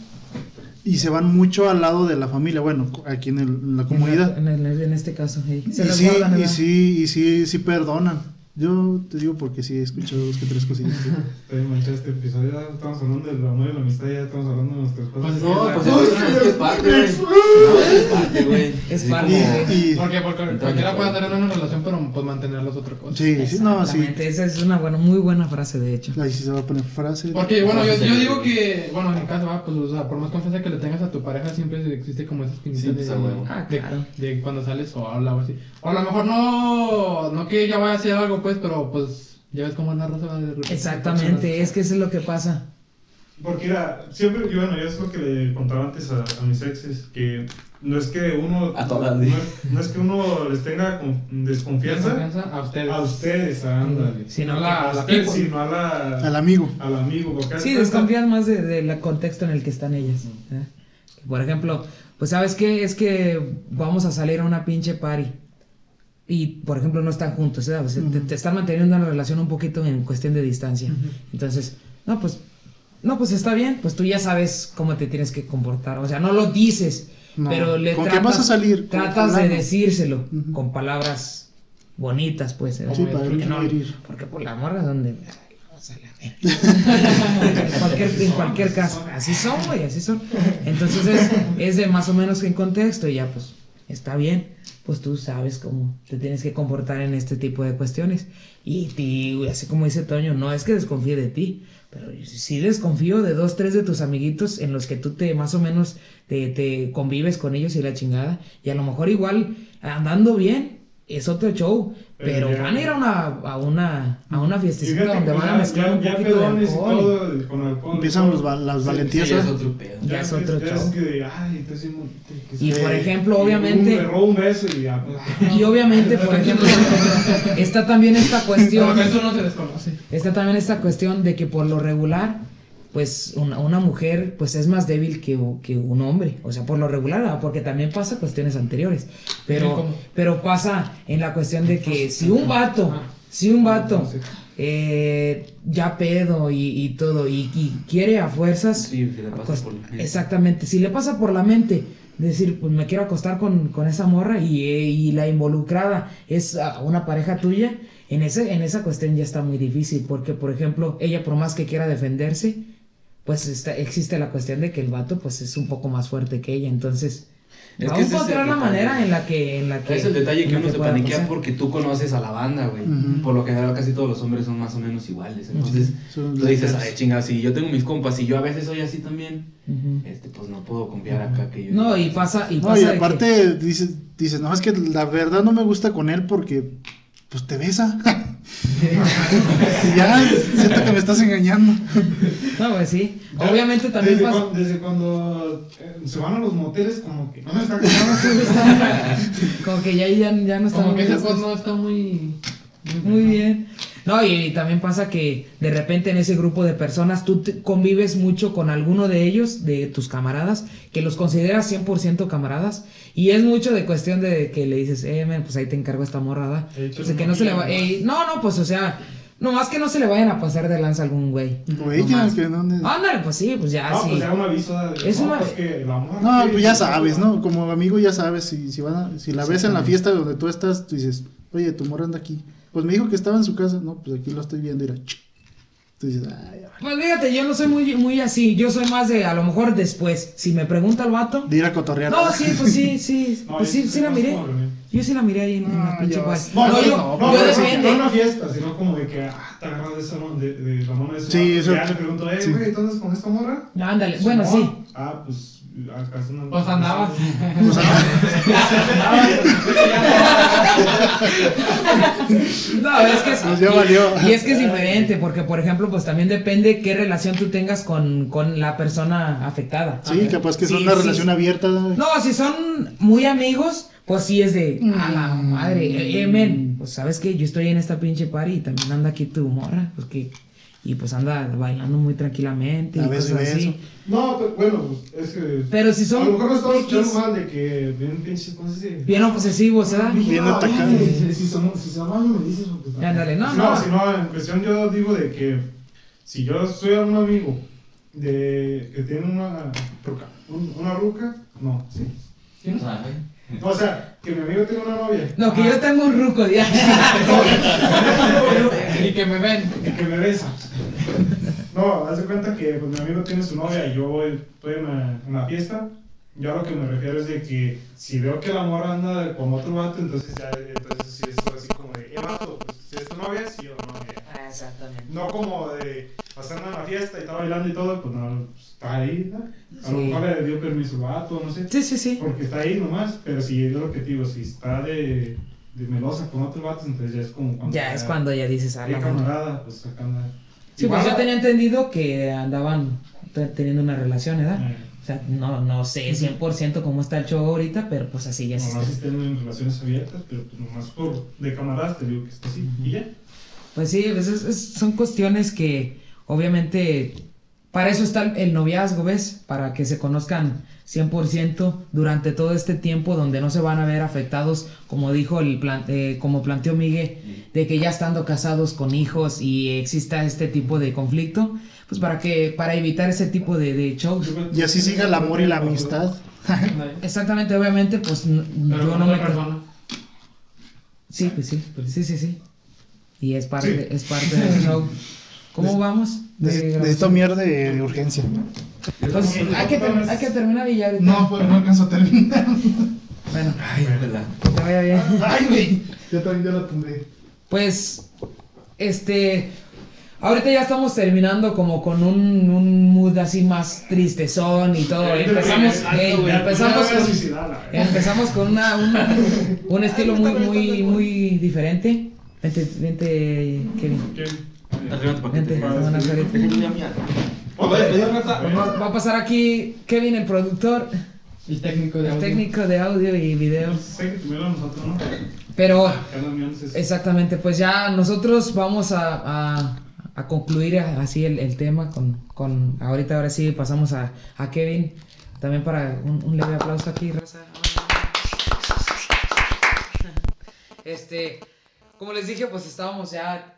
S4: y se van mucho al lado de la familia, bueno, aquí en, el- en la comunidad.
S1: En, el- en este caso, sí.
S4: Y
S1: Se los
S4: sí,
S1: guardan,
S4: y sí, y sí, sí perdonan. Yo te digo porque sí he escuchado dos que tres cosillas.
S2: Te manché este episodio, ya estamos hablando del amor y la amistad, ya estamos hablando de nuestras cosas.
S3: Pues no, pues
S2: Ay,
S3: es, es que es parte, güey. No, es parte, güey.
S1: Es parte.
S3: como-
S4: Y, y-
S5: Porque, porque
S3: Entonces,
S5: cualquiera puede andar en una relación, pero pues mantenerlos otra cosa.
S4: sí, sí, no, sí.
S1: Exactamente, Esa es una buena, muy buena frase, de hecho.
S4: Ahí sí se va a poner frase.
S5: Porque, bueno, yo, yo digo que, bueno, en mi caso, va, pues, o sea, por más confianza que le tengas a tu pareja, siempre existe como esa espinita
S3: Sí,
S5: de,
S3: pues, huevo.
S1: Ah,
S5: de,
S1: claro.
S5: de cuando sales o habla o así. O a lo mejor no, no que ella vaya a hacer algo, pues, pero pues, ya ves cómo la raza va de.
S1: Exactamente, es que eso es lo que pasa.
S2: Porque era, siempre, yo, bueno, yo es lo que le contaba antes a, a mis exes, que no es que uno,
S3: A todas,
S2: no, es- no es que uno les tenga con- desconfianza
S5: Confianza a ustedes.
S2: a ustedes, ándale.
S1: Sí,
S5: no
S1: no,
S5: la,
S2: A
S5: la
S2: sino a la,
S4: Al amigo.
S2: al amigo.
S1: Sí,
S2: de
S1: desconfías más del de, del contexto en el que están ellas. ¿eh? Por ejemplo, pues sabes qué, es que vamos a salir a una pinche party. Y, por ejemplo, no están juntos, ¿eh? O sea, te, te están manteniendo una relación un poquito en cuestión de distancia. Entonces, no, pues, no, pues está bien, pues tú ya sabes cómo te tienes que comportar. O sea, no lo dices,
S4: No.
S1: pero le
S4: ¿Con qué
S1: tratas,
S4: vas a salir? Con
S1: Tratas de decírselo con palabras bonitas, pues. ¿eh?
S4: Sí, para
S1: porque,
S4: no
S1: porque por la morra donde... en, cualquier, en cualquier caso, así son, güey, así son. Entonces es, es de más o menos en contexto y ya pues está bien, pues tú sabes cómo te tienes que comportar en este tipo de cuestiones. Y, así como dice Toño, no es que desconfíe de ti, pero sí desconfío de dos, tres de tus amiguitos en los que tú te más o menos te, te convives con ellos y la chingada. Y a lo mejor igual andando bien, es otro show. Pero
S2: Pero ya-
S1: van a ir a una, a una, a una fiestecita
S2: Fíjate
S1: donde van a mezclar
S2: ya-
S1: un
S2: ya
S1: poquito de alcohol.
S2: todo, con alcohol.
S4: Empiezan los las valentías.
S3: Sí, ya es otro pedo.
S1: Ya es otro
S2: ya
S1: show.
S2: que ay, que
S1: Y por ejemplo,
S2: Y
S1: obviamente,
S2: Me robo un beso y ya.
S1: y obviamente, por ejemplo, está también esta cuestión,
S5: uno se desconoce.
S1: está también esta cuestión de que por lo regular, pues una, una mujer pues es más débil que, que un hombre, o sea, por lo regular, ¿verdad? porque también pasa cuestiones anteriores, pero, pero pasa en la cuestión de que si un vato, si un vato eh, ya pedo y, y todo y, y quiere a fuerzas,
S3: Sí, le pasa
S1: pues,
S3: por
S1: exactamente, si le pasa por la mente decir, pues me quiero acostar con, con esa morra y, eh, y la involucrada es ah, una pareja tuya, en, ese, en esa cuestión ya está muy difícil, porque por ejemplo, ella por más que quiera defenderse, pues está, existe la cuestión de que el vato pues es un poco más fuerte que ella, entonces
S3: Es
S1: va
S3: que
S1: a encontrar la manera en la que... En la que
S3: Es el detalle que uno se
S1: pueda
S3: paniquea
S1: pasar.
S3: porque tú conoces a la banda, güey.
S4: Ujú.
S3: Por lo general casi todos los hombres son más o menos iguales. Entonces,
S4: Son
S3: tú dices, ay, chinga, si yo tengo mis compas y yo a veces soy así también,
S1: Ujú.
S3: este, pues no puedo confiar acá que yo...
S1: No, y pasa... Y
S4: No,
S1: pasa
S4: y
S1: de que-
S4: aparte dices, dices, no, es que la verdad no me gusta con él porque, pues te besa. ya, siento que me estás engañando.
S1: No, pues sí.
S2: Ya,
S1: Obviamente también
S2: desde
S1: pasa...
S2: cuan- desde cuando eh, se van a los moteles, como que no me está.
S1: Como que ya, ya, ya no estamos
S5: Como que ese no está muy.
S1: Muy bien. No, y, también pasa que de repente en ese grupo de personas tú te- convives mucho con alguno de ellos, de tus camaradas, que los consideras 100% camaradas, y es mucho de cuestión de que le dices, eh, pues ahí te encargo esta morrada.
S2: Eh,
S1: Pues
S2: échale
S1: que no se le va, eh, no, no, pues o sea, nomás que no se le vayan a pasar de lanza a algún güey.
S4: O ella,
S1: Nomás.
S4: que no.
S1: Ándale, pues sí, pues ya,
S2: No,
S1: sí.
S2: pues ya un aviso. de-
S1: Es
S2: no,
S1: una-
S2: pues que la morra
S4: No, pues ya sabes, ¿no? Como amigo ya sabes, si, si, van a- si la ves en la fiesta donde tú estás, tú dices, oye, tu morra anda aquí. Pues me dijo que estaba en su casa, no, pues aquí lo estoy viendo, y era, ya.
S1: Pues fíjate, yo no soy muy, muy así, yo soy más de a lo mejor después. Si me pregunta el vato,
S4: de ir a cotorrear.
S1: No, sí, pues sí, sí.
S2: No,
S1: Pues
S2: yo
S1: sí, sí la miré.
S2: como reunión.
S1: Yo sí la miré ahí en, en la
S4: No,
S1: pinche
S4: yo-
S1: bar.
S2: No,
S1: No,
S2: no,
S1: yo,
S2: no,
S1: yo
S2: pero sí,
S1: depende.
S2: no una fiesta, sino como de que, ah, te agarras de, esa, mano- de, de la mano de ese
S4: Sí,
S2: vato,
S4: eso-
S2: Ya le pregunto, eh,
S4: sí.
S2: güey, ¿entonces con esta morra?
S1: Ándale, bueno, sí.
S2: No. Ah, pues, acá es una...
S5: Pues andabas.
S4: Pues,
S1: No, es que es,
S4: Pues ya valió.
S1: Y es que es diferente, porque por ejemplo, pues también depende qué relación tú tengas con, con la persona afectada.
S4: sí, capaz que es
S1: Sí,
S4: una
S1: sí.
S4: relación abierta.
S1: No, si son muy amigos, pues sí es de a la
S4: Mm.
S1: madre. Eh, eh, men, pues sabes que yo estoy en esta pinche party y también anda aquí tu morra, pues que. Y pues anda bailando muy tranquilamente y
S4: A veces
S1: cosas así.
S4: beso.
S2: No, pero bueno, pues, es que...
S1: Pero si son
S2: A lo mejor no estamos
S1: X.
S2: escuchando mal de que bien pinches cosas así.
S1: Bien obsesivos, ¿verdad?
S4: Bien
S2: No,
S4: atacado.
S2: Si, si, son- si se llaman, me dices.
S1: Ándale, no,
S2: Si
S1: no.
S2: Si no, en cuestión yo digo de que si yo soy un amigo de que tiene una ruca, un- una ruca, no, sí. No, o sea, que mi amigo tiene una novia.
S1: No, que yo tengo un ruco ya.
S5: Y que me ven.
S2: y que me besa. No, haz de cuenta que pues, mi amigo tiene su novia y yo voy, estoy en la, en la fiesta. Yo a lo que me refiero es de que si veo que la morra anda con otro vato, entonces ya, entonces sí es así como de, eh, vato, pues, si es tu novia, sí o no.
S1: Exactamente.
S2: No como de en la fiesta y estar bailando y todo, pues no, pues, está ahí, ¿no? A lo mejor le dio permiso vato, no sé.
S1: Sí, sí, sí.
S2: Porque está ahí nomás, pero si que te digo, si está de, de melosa con otros vatos, entonces ya es como cuando.
S1: Ya es cuando ya dices, ah, la madre.
S2: camarada, pues acá anda.
S1: Sí, pues
S2: Igual,
S1: yo tenía entendido que andaban te- teniendo una relación, ¿verdad?
S2: eh,
S1: O sea, no, no sé 100% cómo está el show ahorita, pero pues así ya
S2: Nomás
S1: existe.
S2: estén en relaciones abiertas, pero pues nomás por de camaradas te digo que está así. Y ya.
S1: Pues sí, pues es- es- son cuestiones que obviamente para eso está el- noviazgo, ¿ves? Para que se conozcan 100% durante todo este tiempo donde no se van a ver afectados, como dijo el plan, eh, como planteó Miguel, de que ya estando casados con hijos y exista este tipo de conflicto, pues para que para evitar ese tipo de, de shows.
S4: Y así siga el amor y la amistad.
S1: Exactamente, obviamente, pues
S5: Pero
S1: yo no me
S5: persona.
S1: Sí, pues sí, sí, sí, sí. Y es parte,
S2: Sí.
S1: es parte del show. ¿Cómo vamos? de?
S4: Necesito mierda de, de urgencia.
S1: Pues, hay, que ter- hay que terminar y ya. ahorita.
S4: No, pues no alcanzo a terminar.
S1: Bueno,
S3: Ay,
S1: que te vaya bien.
S4: Ay, güey. Yo también ya la tumbé.
S1: Pues, este. Ahorita ya estamos terminando como con un, un mood así más tristezón y todo. Empezamos, ey, empezamos, con, empezamos con una, una- un estilo muy, muy, muy diferente. Vente, vente, Kevin. Vente, van a hacer esto. Va a pasar aquí Kevin, el productor,
S5: El técnico de
S1: el
S5: audio.
S1: técnico de audio y video.
S2: Sé que tuvieron nosotros, ¿no?
S1: Pero Exactamente, pues ya nosotros vamos a, a- a concluir así el, el tema con, con- ahorita ahora sí pasamos a, a Kevin, también para un, un leve aplauso aquí, raza. Este, como les dije, pues estábamos ya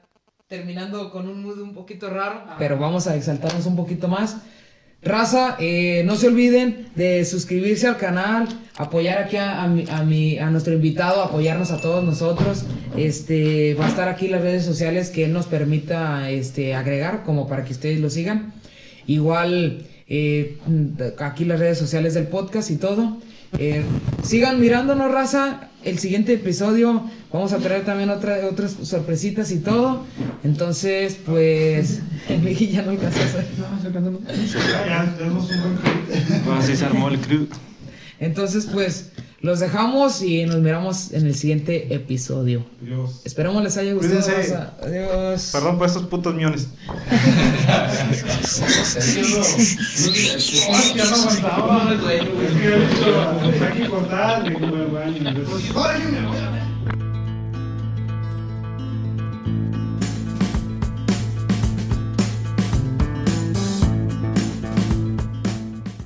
S1: terminando con un mood un poquito raro, pero vamos a exaltarnos un poquito más. Raza, eh, no se olviden de suscribirse al canal, apoyar aquí a, a mi- a mi- a nuestro invitado, apoyarnos a todos nosotros. Este, va a estar aquí las redes sociales que él nos permita este, agregar, como para que ustedes lo sigan. Igual, eh, aquí las redes sociales del podcast y todo. Eh, sigan mirándonos, raza. El siguiente episodio vamos a traer también otra, otras sorpresitas y todo. Entonces, pues, el Miguel ya no alcanzó a hacer. No, se alcanzó, no.
S3: Se armó el crew.
S1: Entonces, pues, los dejamos y nos miramos en el siguiente episodio.
S2: Dios.
S1: Esperemos les haya gustado.
S2: Cuídense.
S1: Adiós.
S2: Perdón por estos putos miones.